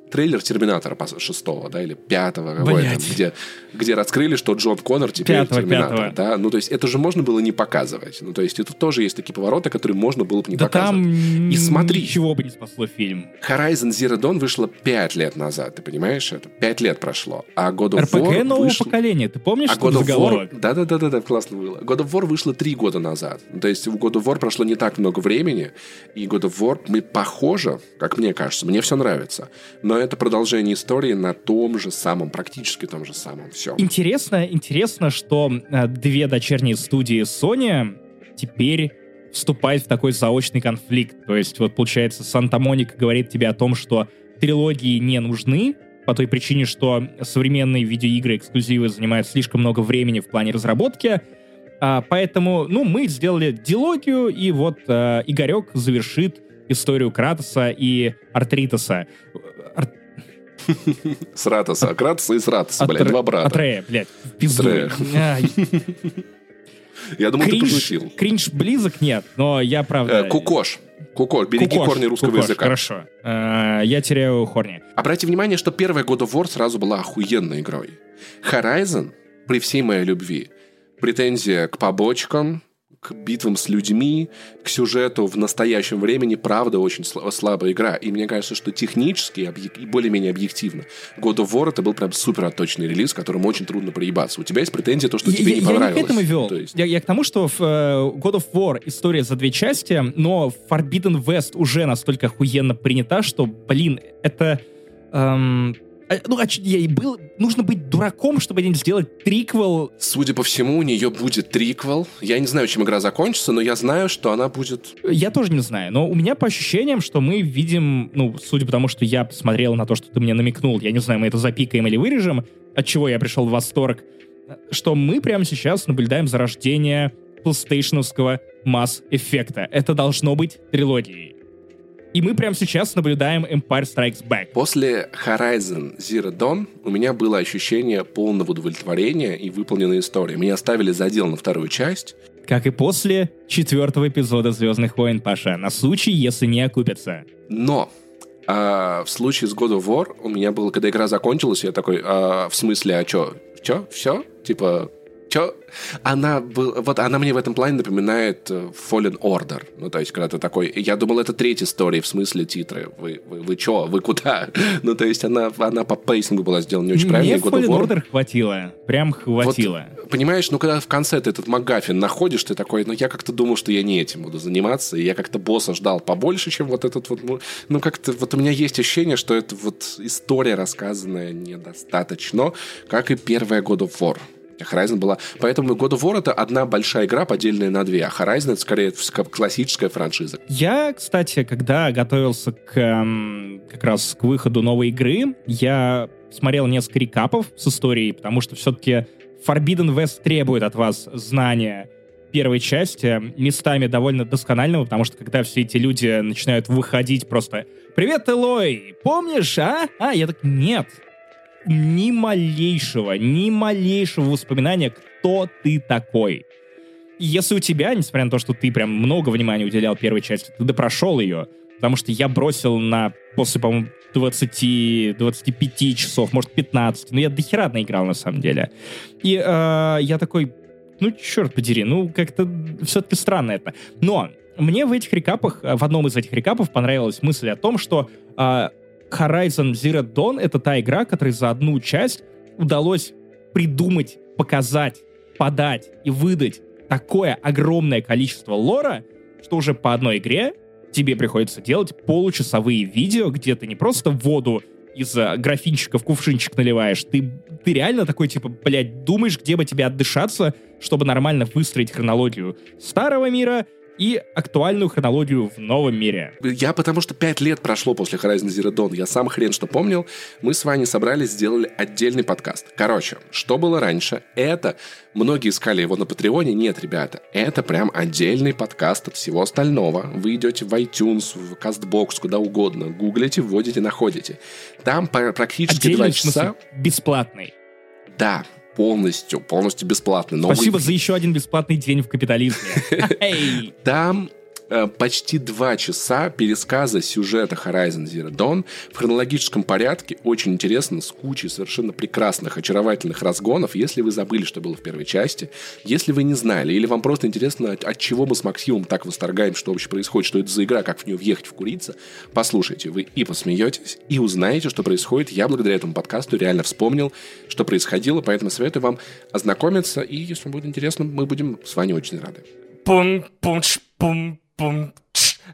трейлер Терминатора шестого, да, или пятого, там, где, где раскрыли, что Джон Коннор теперь пятого, Терминатор, пятого. да, ну, то есть это же можно было не показывать, ну, то есть это тоже есть такие повороты, которые можно было бы не да показывать. Там И смотри. Ничего бы не спасло фильм. Horizon Zero Dawn вышла пять лет назад, ты понимаешь это? Пять лет прошло. А God of RPG War нового вышла... поколения, ты помнишь, а что God of War... Да-да-да, классно было. God of War вышла три года назад. То есть в God of War прошло не так много времени, и God of War, мы похоже, как мне кажется, мне все нравится, но это продолжение истории на том же самом, практически том же самом. Все. Интересно, интересно, что э, две дочерние студии Sony теперь вступают в такой заочный конфликт. То есть, вот получается, Санта-Моника говорит тебе о том, что трилогии не нужны, по той причине, что современные видеоигры эксклюзивы занимают слишком много времени в плане разработки, а, поэтому, ну, мы сделали дилогию, и вот а, Игорек завершит историю Кратоса и Артритоса. Ар... С Ратоса. Кратоса и с Ратоса, блядь, два брата. Атрея, блядь, в пизду. Я думал, ты пошутил. Кринж близок нет, но я правда... Э, кукош. Кукор, береги Кукош, корни русского Кукош, языка. Хорошо. Э, Я теряю корни. Обратите внимание, что первая God of War сразу была охуенной игрой. Horizon, при всей моей любви, претензия к побочкам, к битвам с людьми, к сюжету в настоящем времени, правда, очень сла- слабая игра. И мне кажется, что технически объек- и более-менее объективно God of War это был прям супер отточенный релиз, которому очень трудно проебаться. У тебя есть претензия, то, что Я- тебе я, не я понравилось. не к этому вел. То есть- Я, я к тому, что в э, God of War история за две части, но Forbidden West уже настолько охуенно принята, что, блин, это... эм, ну, оч- я и был, нужно быть дураком, чтобы сделать триквел. Судя по всему, у нее будет триквел. Я не знаю, чем игра закончится, но я знаю, что она будет... Я тоже не знаю, но у меня по ощущениям, что мы видим, ну, судя по тому, что я посмотрел на то, что ты мне намекнул, я не знаю, мы это запикаем или вырежем, от чего я пришел в восторг, что мы прямо сейчас наблюдаем зарождение PlayStationовского масс-эффекта. Это должно быть трилогией. И мы прямо сейчас наблюдаем Empire Strikes Back. После Horizon Zero Dawn у меня было ощущение полного удовлетворения и выполненной истории. Меня оставили задел на вторую часть. Как и после четвертого эпизода «Звездных войн», Паша, на случай, если не окупятся. Но а, в случае с God of War у меня было, когда игра закончилась, я такой, а, в смысле, а чё? Чё? Все? Типа, чё? Она, был, вот она мне в этом плане напоминает э, Fallen Order. Ну, то есть, когда ты такой... Я думал, это третья история, в смысле титры. Вы, вы, вы чё? Вы куда? [LAUGHS] ну, то есть, она, она по пейсингу была сделана не очень правильно. Мне Fallen War- Order хватило. Прям хватило. Понимаешь, ну когда в конце ты этот МакГаффин находишь, ты такой, ну я как-то думал, что я не этим буду заниматься, и я как-то босса ждал побольше, чем вот этот вот... ну, Ну как-то вот у меня есть ощущение, что это вот история рассказанная недостаточно, как и первая God of War. Horizon была... Поэтому God of War — это одна большая игра, поделенная на две, а Horizon — это скорее классическая франшиза. Я, кстати, когда готовился к эм, как раз к выходу новой игры, я смотрел несколько рекапов с историей, потому что все-таки Forbidden West требует от вас знания первой части, местами довольно досконального, потому что когда все эти люди начинают выходить просто «Привет, Элой! Помнишь, а?» А, я так «Нет, ни малейшего, ни малейшего воспоминания, кто ты такой. Если у тебя, несмотря на то, что ты прям много внимания уделял первой части, ты допрошел ее, потому что я бросил на после, по-моему, 20, 25 часов, может, 15, но я дохера наиграл на самом деле. И э, я такой, ну, черт подери, ну, как-то все-таки странно это. Но мне в этих рекапах, э, в одном из этих рекапов понравилась мысль о том, что э, Horizon Zero Dawn — это та игра, которой за одну часть удалось придумать, показать, подать и выдать такое огромное количество лора, что уже по одной игре тебе приходится делать получасовые видео, где ты не просто воду из э, графинчика в кувшинчик наливаешь, ты, ты реально такой, типа, блядь, думаешь, где бы тебе отдышаться, чтобы нормально выстроить хронологию старого мира и актуальную хронологию в новом мире. Я потому что пять лет прошло после Horizon Zero Dawn, я сам хрен что помнил, мы с Ваней собрались, сделали отдельный подкаст. Короче, что было раньше? Это, многие искали его на Патреоне, нет, ребята, это прям отдельный подкаст от всего остального. Вы идете в iTunes, в CastBox, куда угодно, гуглите, вводите, находите. Там практически два в смысле, часа... бесплатный. Да, полностью, полностью бесплатно. Новый Спасибо за еще один бесплатный день в капитализме. [LAUGHS] Там почти два часа пересказа сюжета Horizon Zero Dawn в хронологическом порядке. Очень интересно, с кучей совершенно прекрасных, очаровательных разгонов. Если вы забыли, что было в первой части, если вы не знали, или вам просто интересно, от, чего мы с Максимом так восторгаем, что вообще происходит, что это за игра, как в нее въехать, вкуриться, послушайте, вы и посмеетесь, и узнаете, что происходит. Я благодаря этому подкасту реально вспомнил, что происходило, поэтому советую вам ознакомиться, и если вам будет интересно, мы будем с вами очень рады. пум boom.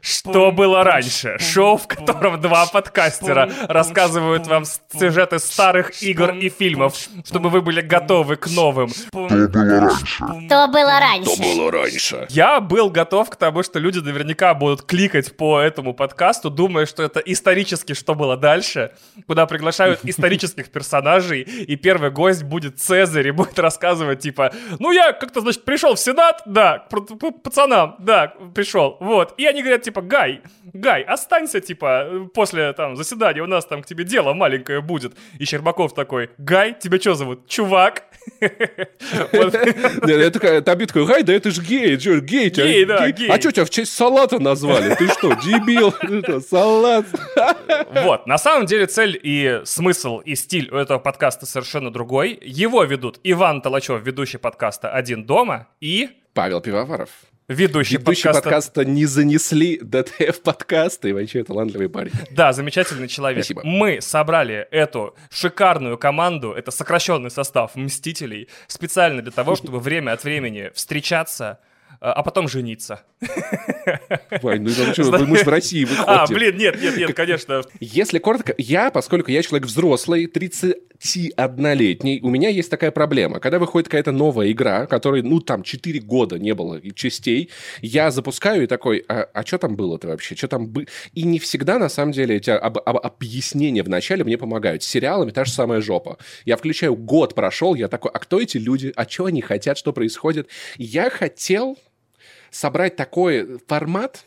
Что было раньше? Шоу, в котором два подкастера рассказывают вам сюжеты старых игр и фильмов, чтобы вы были готовы к новым. Что было раньше? было раньше? Я был готов к тому, что люди наверняка будут кликать по этому подкасту, думая, что это исторически, что было дальше, куда приглашают [LAUGHS] исторических персонажей, и первый гость будет Цезарь и будет рассказывать, типа, ну я как-то, значит, пришел в Сенат, да, к пацанам, да, пришел, вот. И они говорят, типа, Гай, Гай, останься, типа, после там заседания, у нас там к тебе дело маленькое будет. И Щербаков такой, Гай, тебя что зовут? Чувак. [LAUGHS] Табит такой, Гай, да это же гей, гей, Гей, да, гей. А что тебя в честь салата назвали? Ты что, дебил? [LAUGHS] Салат. Вот, на самом деле цель и смысл, и стиль у этого подкаста совершенно другой. Его ведут Иван Толачев, ведущий подкаста «Один дома», и... Павел Пивоваров. Ведущий, Ведущий подкаста... подкаста не занесли ДТФ подкаста и вообще талантливый парень. Да, замечательный человек. Спасибо. Мы собрали эту шикарную команду, это сокращенный состав Мстителей, специально для того, [LAUGHS] чтобы время от времени встречаться, а а потом жениться. [LAUGHS] Вань, ну это что, мы же в России [LAUGHS] выходим. А, блин, нет, нет, нет, конечно. Если коротко, я, поскольку я человек взрослый, 31-летний, у меня есть такая проблема. Когда выходит какая-то новая игра, которой, ну, там, 4 года не было частей, я запускаю и такой, а, что там было-то вообще? Что там бы... И не всегда, на самом деле, эти об- об- объяснения в начале мне помогают. С сериалами та же самая жопа. Я включаю, год прошел, я такой, а кто эти люди? А что они хотят? Что происходит? Я хотел собрать такой формат,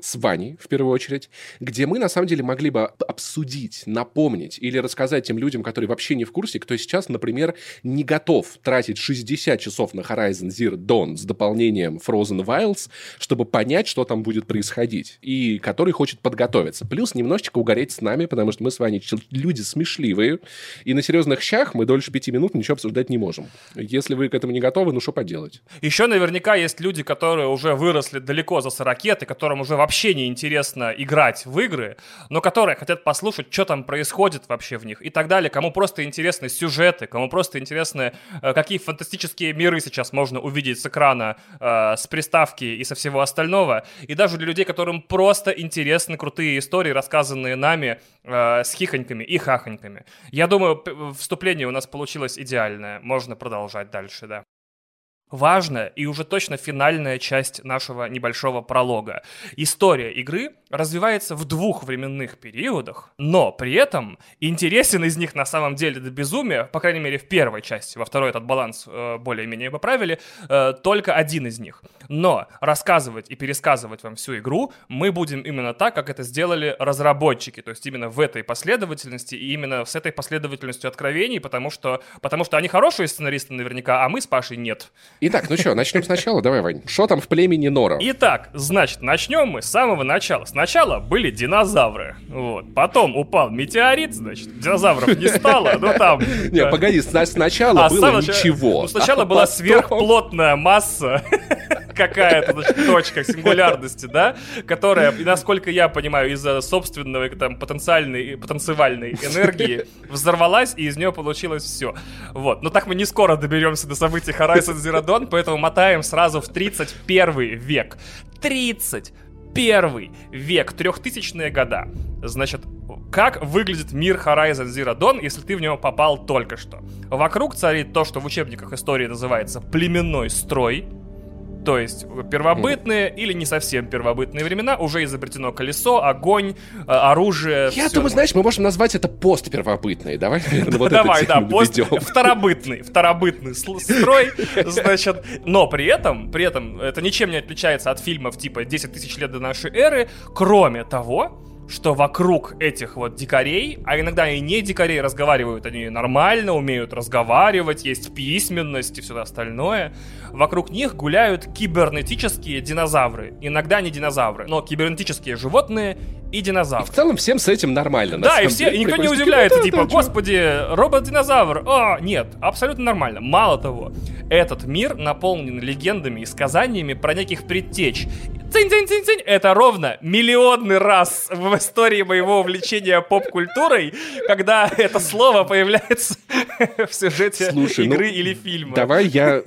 с Ваней, в первую очередь, где мы, на самом деле, могли бы обсудить, напомнить или рассказать тем людям, которые вообще не в курсе, кто сейчас, например, не готов тратить 60 часов на Horizon Zero Dawn с дополнением Frozen Wilds, чтобы понять, что там будет происходить, и который хочет подготовиться. Плюс немножечко угореть с нами, потому что мы с чел- люди смешливые, и на серьезных щах мы дольше пяти минут ничего обсуждать не можем. Если вы к этому не готовы, ну что поделать? Еще наверняка есть люди, которые уже выросли далеко за 40 и которым уже вообще не интересно играть в игры, но которые хотят послушать, что там происходит вообще в них и так далее, кому просто интересны сюжеты, кому просто интересны, э, какие фантастические миры сейчас можно увидеть с экрана, э, с приставки и со всего остального, и даже для людей, которым просто интересны крутые истории, рассказанные нами э, с хихоньками и хахоньками. Я думаю, вступление у нас получилось идеальное, можно продолжать дальше, да. Важная и уже точно финальная часть нашего небольшого пролога. История игры развивается в двух временных периодах, но при этом интересен из них на самом деле до безумия, по крайней мере в первой части, во второй этот баланс э, более-менее поправили, э, только один из них. Но рассказывать и пересказывать вам всю игру мы будем именно так, как это сделали разработчики, то есть именно в этой последовательности и именно с этой последовательностью откровений, потому что, потому что они хорошие сценаристы наверняка, а мы с Пашей нет. Итак, ну что, начнем сначала? Давай, Вань. Что там в племени Нора? Итак, значит, начнем мы с самого начала. Сначала были динозавры. Вот. Потом упал метеорит, значит, динозавров не стало. Ну там... Не, погоди, сна- сначала а было ничего. Ну, сначала А была сверхплотная масса, какая-то точка сингулярности, да, которая, насколько я понимаю, из-за собственного там потенциальной, потенциальной энергии взорвалась, и из нее получилось все. Вот. Но так мы не скоро доберемся до событий Horizon Zero Dawn, поэтому мотаем сразу в 31 век. 31 век, трехтысячные года. Значит, как выглядит мир Horizon Zero Dawn, если ты в него попал только что? Вокруг царит то, что в учебниках истории называется племенной строй, то есть первобытные или не совсем первобытные времена, уже изобретено колесо, огонь, э, оружие. Я думаю, знаешь, мы можем назвать это постпервобытный. Давай, [LAUGHS] Давай, да, пост... второбытный, второбытный строй, [LAUGHS] значит, но при этом, при этом это ничем не отличается от фильмов типа 10 тысяч лет до нашей эры, кроме того, что вокруг этих вот дикарей, а иногда и не дикарей, разговаривают они нормально, умеют разговаривать, есть письменность и все остальное. Вокруг них гуляют кибернетические динозавры. Иногда не динозавры, но кибернетические животные и динозавры. В целом всем с этим нормально. Да, и все, деле. и никто не удивляется, Да, типа, да, господи, робот-динозавр. А, нет, абсолютно нормально. Мало того, этот мир наполнен легендами и сказаниями про неких предтеч. Цинь-цинь-цинь-цинь, это ровно миллионный раз в истории моего увлечения поп-культурой, когда это слово появляется в сюжете Слушай, ну, игры или фильма. Давай я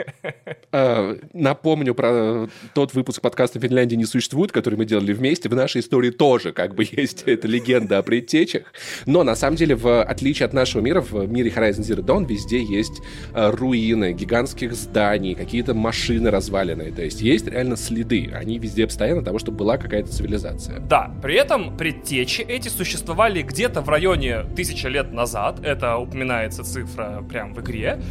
э, напомню про тот выпуск подкаста «Финляндии не существует», который мы делали вместе. В нашей истории тоже как бы [LAUGHS] есть эта легенда о предтечах. Но на самом деле, в отличие от нашего мира, в мире Horizon Zero Dawn везде есть э, руины гигантских зданий, какие-то машины разваленные. То есть есть реально следы. Они везде постоянно того, чтобы была какая-то цивилизация. Да, при этом предтечи эти существовали где-то в районе тысячи лет назад, это упоминается цифра прям в игре,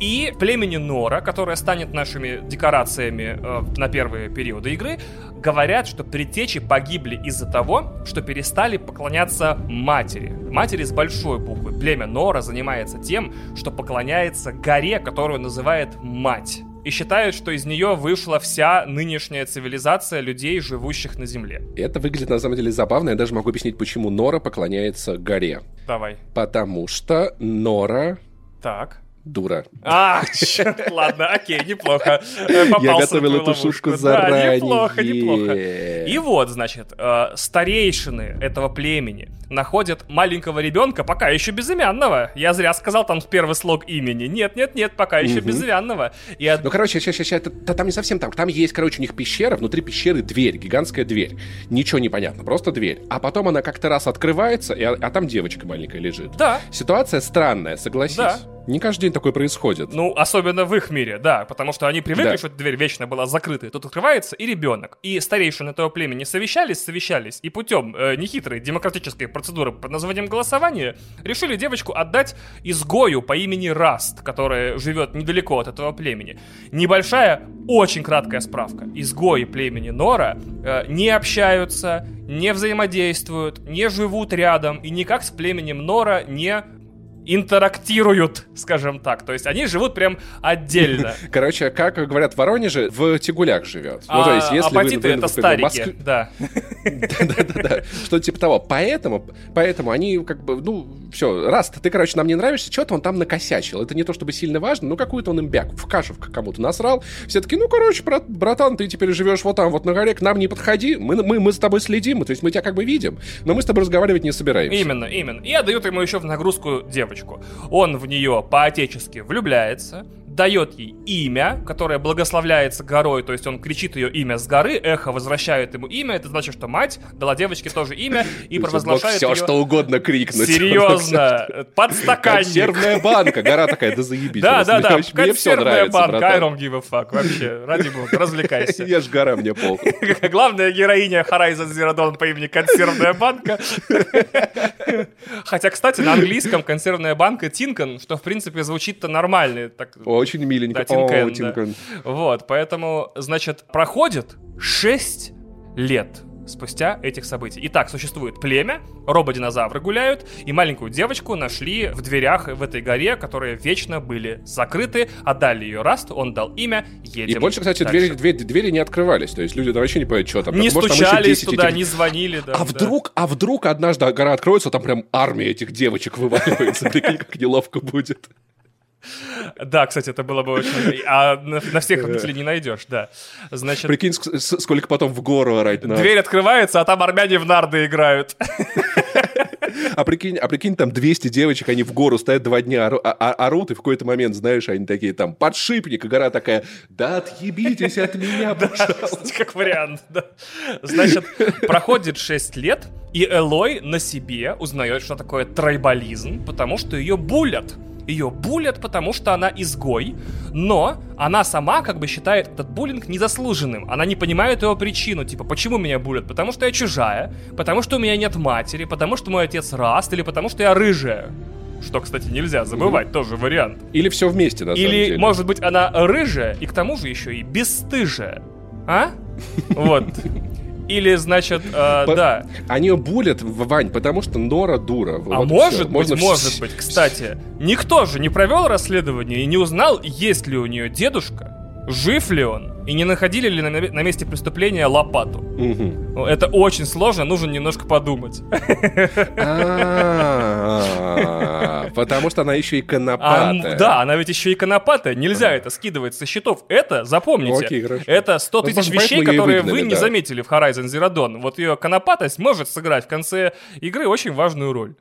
и племени Нора, которое станет нашими декорациями э, на первые периоды игры, говорят, что предтечи погибли из-за того, что перестали поклоняться матери. Матери с большой буквы. Племя Нора занимается тем, что поклоняется горе, которую называет мать и считают, что из нее вышла вся нынешняя цивилизация людей, живущих на Земле. Это выглядит на самом деле забавно. Я даже могу объяснить, почему Нора поклоняется горе. Давай. Потому что Нора Так. Дура. А, черт, ладно, окей, неплохо. Э, попался Я готовил эту ловушку. шутку Да, заранее. неплохо, неплохо. И вот, значит, э, старейшины этого племени находят маленького ребенка, пока еще безымянного. Я зря сказал там первый слог имени. Нет, нет, нет, пока еще Мгм. безымянного. И от- Ну, короче, сейчас, сейчас, та- там не совсем так. Там есть, короче, у них пещера, внутри пещеры дверь, гигантская дверь. Ничего не понятно, просто дверь. А потом она как-то раз открывается, и, а, а там девочка маленькая лежит. Да. Ситуация странная, согласись. Да. Не каждый день такое происходит. Ну, особенно в их мире, да, потому что они привыкли, Да. что эта дверь вечно была закрытой. Тут открывается и ребенок. И старейшины этого племени совещались, совещались, и путем э, нехитрой демократической процедуры под названием голосования решили девочку отдать изгою по имени Раст, которая живет недалеко от этого племени. Небольшая, очень краткая справка. Изгои племени Нора э, не общаются, не взаимодействуют, не живут рядом и никак с племенем Нора не интерактируют, скажем так. То есть они живут прям отдельно. [LAUGHS] Короче, как говорят в Воронеже, в Тигулях живет. Ну, А то есть, если вы, апатиты вы, это например, в старики, Москве- да. [LAUGHS] Да-да-да, что типа того. Поэтому, поэтому они как бы, ну, все, раз ты, короче, нам не нравишься, что-то он там накосячил. Это не то чтобы сильно важно, но какую-то он имбяк в кашу кому-то насрал. Все таки ну, короче, брат, братан, ты теперь живешь вот там, вот на горе, к нам не подходи, мы, мы, мы с тобой следим, то есть мы тебя как бы видим, но мы с тобой разговаривать не собираемся. Именно, именно. И отдают ему еще в нагрузку девочку. Он в нее по-отечески влюбляется, дает ей имя, которое благословляется горой, то есть он кричит ее имя с горы, эхо возвращает ему имя, это значит, что мать дала девочке тоже имя и провозглашает все, ее... что угодно крикнуть. Серьезно, подстаканник. Консервная банка. Гора такая, да заебись. Да, да, да, консервная банка, I don't give a fuck, вообще, ради бога, развлекайся. [LAUGHS] Я ж гора, мне похуй. [LAUGHS] Главная героиня Horizon Zero Dawn по имени Консервная банка. [LAUGHS] Хотя, кстати, на английском консервная банка Тинкан, что, в принципе, звучит-то нормально. Так, Очень миленько. Да, Тинкан, О, да. Тинкан. Вот, поэтому, значит, проходит 6 лет спустя этих событий. Итак, существует племя, рободинозавры гуляют, и маленькую девочку нашли в дверях в этой горе, которые вечно были закрыты, отдали ее Раст, он дал имя, едем И больше, кстати, дальше. двери, двери, двери не открывались. То есть люди вообще не понимают, что там. Не Так, может, стучались 10 туда, этих- не звонили. Да, А да. вдруг, а вдруг однажды гора откроется, там прям армия этих девочек вываливается. Прикинь, как неловко будет. Да, кстати, это было бы очень... А на, на всех родителей не найдешь, да. Значит, Прикинь, сколько потом в гору орать надо. дверь открывается, а там армяне в нарды играют. А прикинь, а прикинь, там 200 девочек, они в гору стоят два дня, ору- а- а- орут, и в какой-то момент, знаешь, они такие там, подшипник, и гора такая, да отъебитесь от меня, [LAUGHS] пожалуйста. Как вариант, да. Значит, проходит 6 лет, и Элой на себе узнает, что такое трайбализм, потому что ее булят. Ее булят, потому что она изгой, но она сама как бы считает этот буллинг незаслуженным. Она не понимает его причину, типа, почему меня булят? Потому что я чужая, потому что у меня нет матери, потому что мой отец раст, или потому что я рыжая. Что, кстати, нельзя забывать, тоже вариант. Или все вместе, на самом Или, деле. может быть, она рыжая и к тому же еще и бесстыжая. А? [LAUGHS] Вот. Или, значит, э, По- да. Они ее булят, Вань, потому что Нора дура. А Вот может быть, Можно может быть, кстати, никто же не провел расследование и не узнал, есть ли у нее дедушка, жив ли он, и не находили ли на, на месте преступления лопату. Ну, Это очень сложно, нужно немножко подумать. А, Потому что она еще и А, конопатая. да, она ведь еще и конопатая, нельзя это скидывать со счетов. Это, запомните, это 100 Ну, тысяч вещей, которые вы не заметили в Horizon Zero Dawn. Вот ее конопатость может сыграть в конце игры очень важную роль.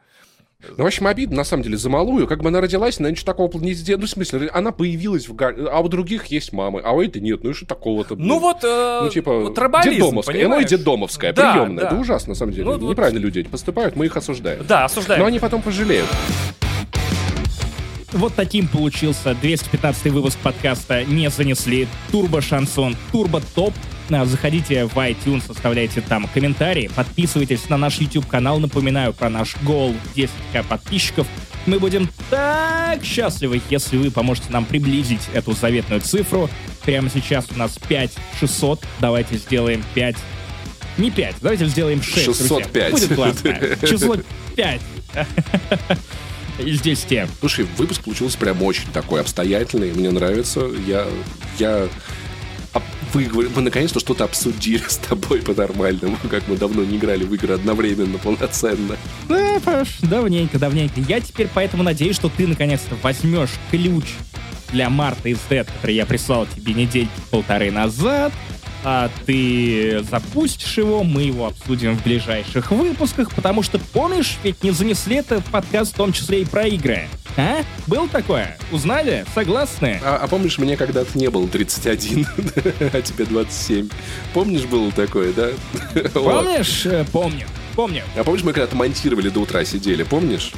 Ну, в общем, обидно, на самом деле, за малую. Как бы она родилась, она ничего такого не сделала. Ну, в смысле, она появилась в А у других есть мамы, а у этой нет. Ну, и что такого-то? Ну вот, э, Ну, типа, вот трабализм, детдомовская. Ну, и понимаешь? детдомовская, Да, приемная. да. Это ужасно, на самом деле. Ну, вот- Неправильно люди эти поступают, мы их осуждаем. Да, осуждаем. Но они потом пожалеют. Вот таким получился 215 выпуск подкаста «Не занесли». Турбо Шансон, Турбо Топ. А, Заходите в iTunes, оставляйте там комментарии, подписывайтесь на наш YouTube-канал. Напоминаю про наш гол 10к подписчиков. Мы будем так счастливы, если вы поможете нам приблизить эту заветную цифру. Прямо сейчас у нас 5600. Давайте сделаем 5 не 5, давайте сделаем 6, 605. друзья. Будет классно. [LAUGHS] Число 5. Из 10. Слушай, выпуск получился прям очень такой обстоятельный. Мне нравится. Я... я... Вы, вы наконец-то что-то обсудили [LAUGHS] с тобой по-нормальному, как мы давно не играли в игры одновременно, полноценно. Да, Паш, давненько, давненько. Я теперь поэтому надеюсь, что ты наконец-то возьмешь ключ для Марта из Dead, который я прислал тебе недельки полторы назад, а ты запустишь его, мы его обсудим в ближайших выпусках, потому что, помнишь, ведь не занесли этот подкаст в том числе и про игры. А? Был такое? Узнали? Согласны? А, а помнишь, мне когда-то не было 31, [LAUGHS] а тебе 27? Помнишь, было такое, да? [LAUGHS] Помнишь? Э, Помню. Помню. А помнишь, мы когда-то монтировали до утра сидели, помнишь?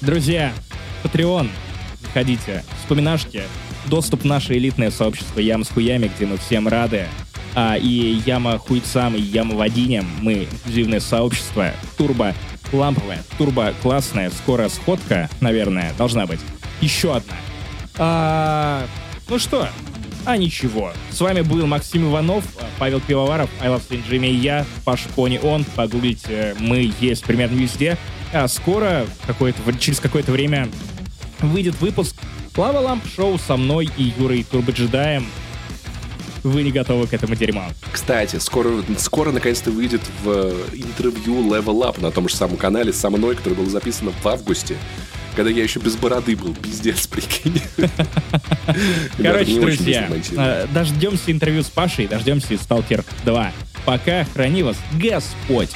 Друзья, Patreon, заходите, вспоминашки, доступ в наше элитное сообщество Яма с хуями, где мы всем рады. А, и Яма хуйцам, и Яма водиням, мы инклюзивное сообщество, турбо ламповое, турбо классное, скоро сходка, наверное, должна быть. Еще одна. А, ну что, а ничего. С вами был Максим Иванов, Павел Пивоваров, I Love Strange Jimmy я, Паша Пони Он. Погуглите, мы есть примерно везде. А скоро, какое-то, через какое-то время, выйдет выпуск Лава Ламп Шоу со мной и Юрой Турбоджедаем. Вы не готовы к этому дерьму. Кстати, скоро, скоро наконец-то выйдет в э, интервью Level Up на том же самом канале со мной, которое было записано в августе, когда я еще без бороды был. Пиздец, [LAUGHS] прикинь. [LAUGHS] Короче, друзья, э, дождемся интервью с Пашей, дождемся Сталкер 2. Пока, храни вас Господь.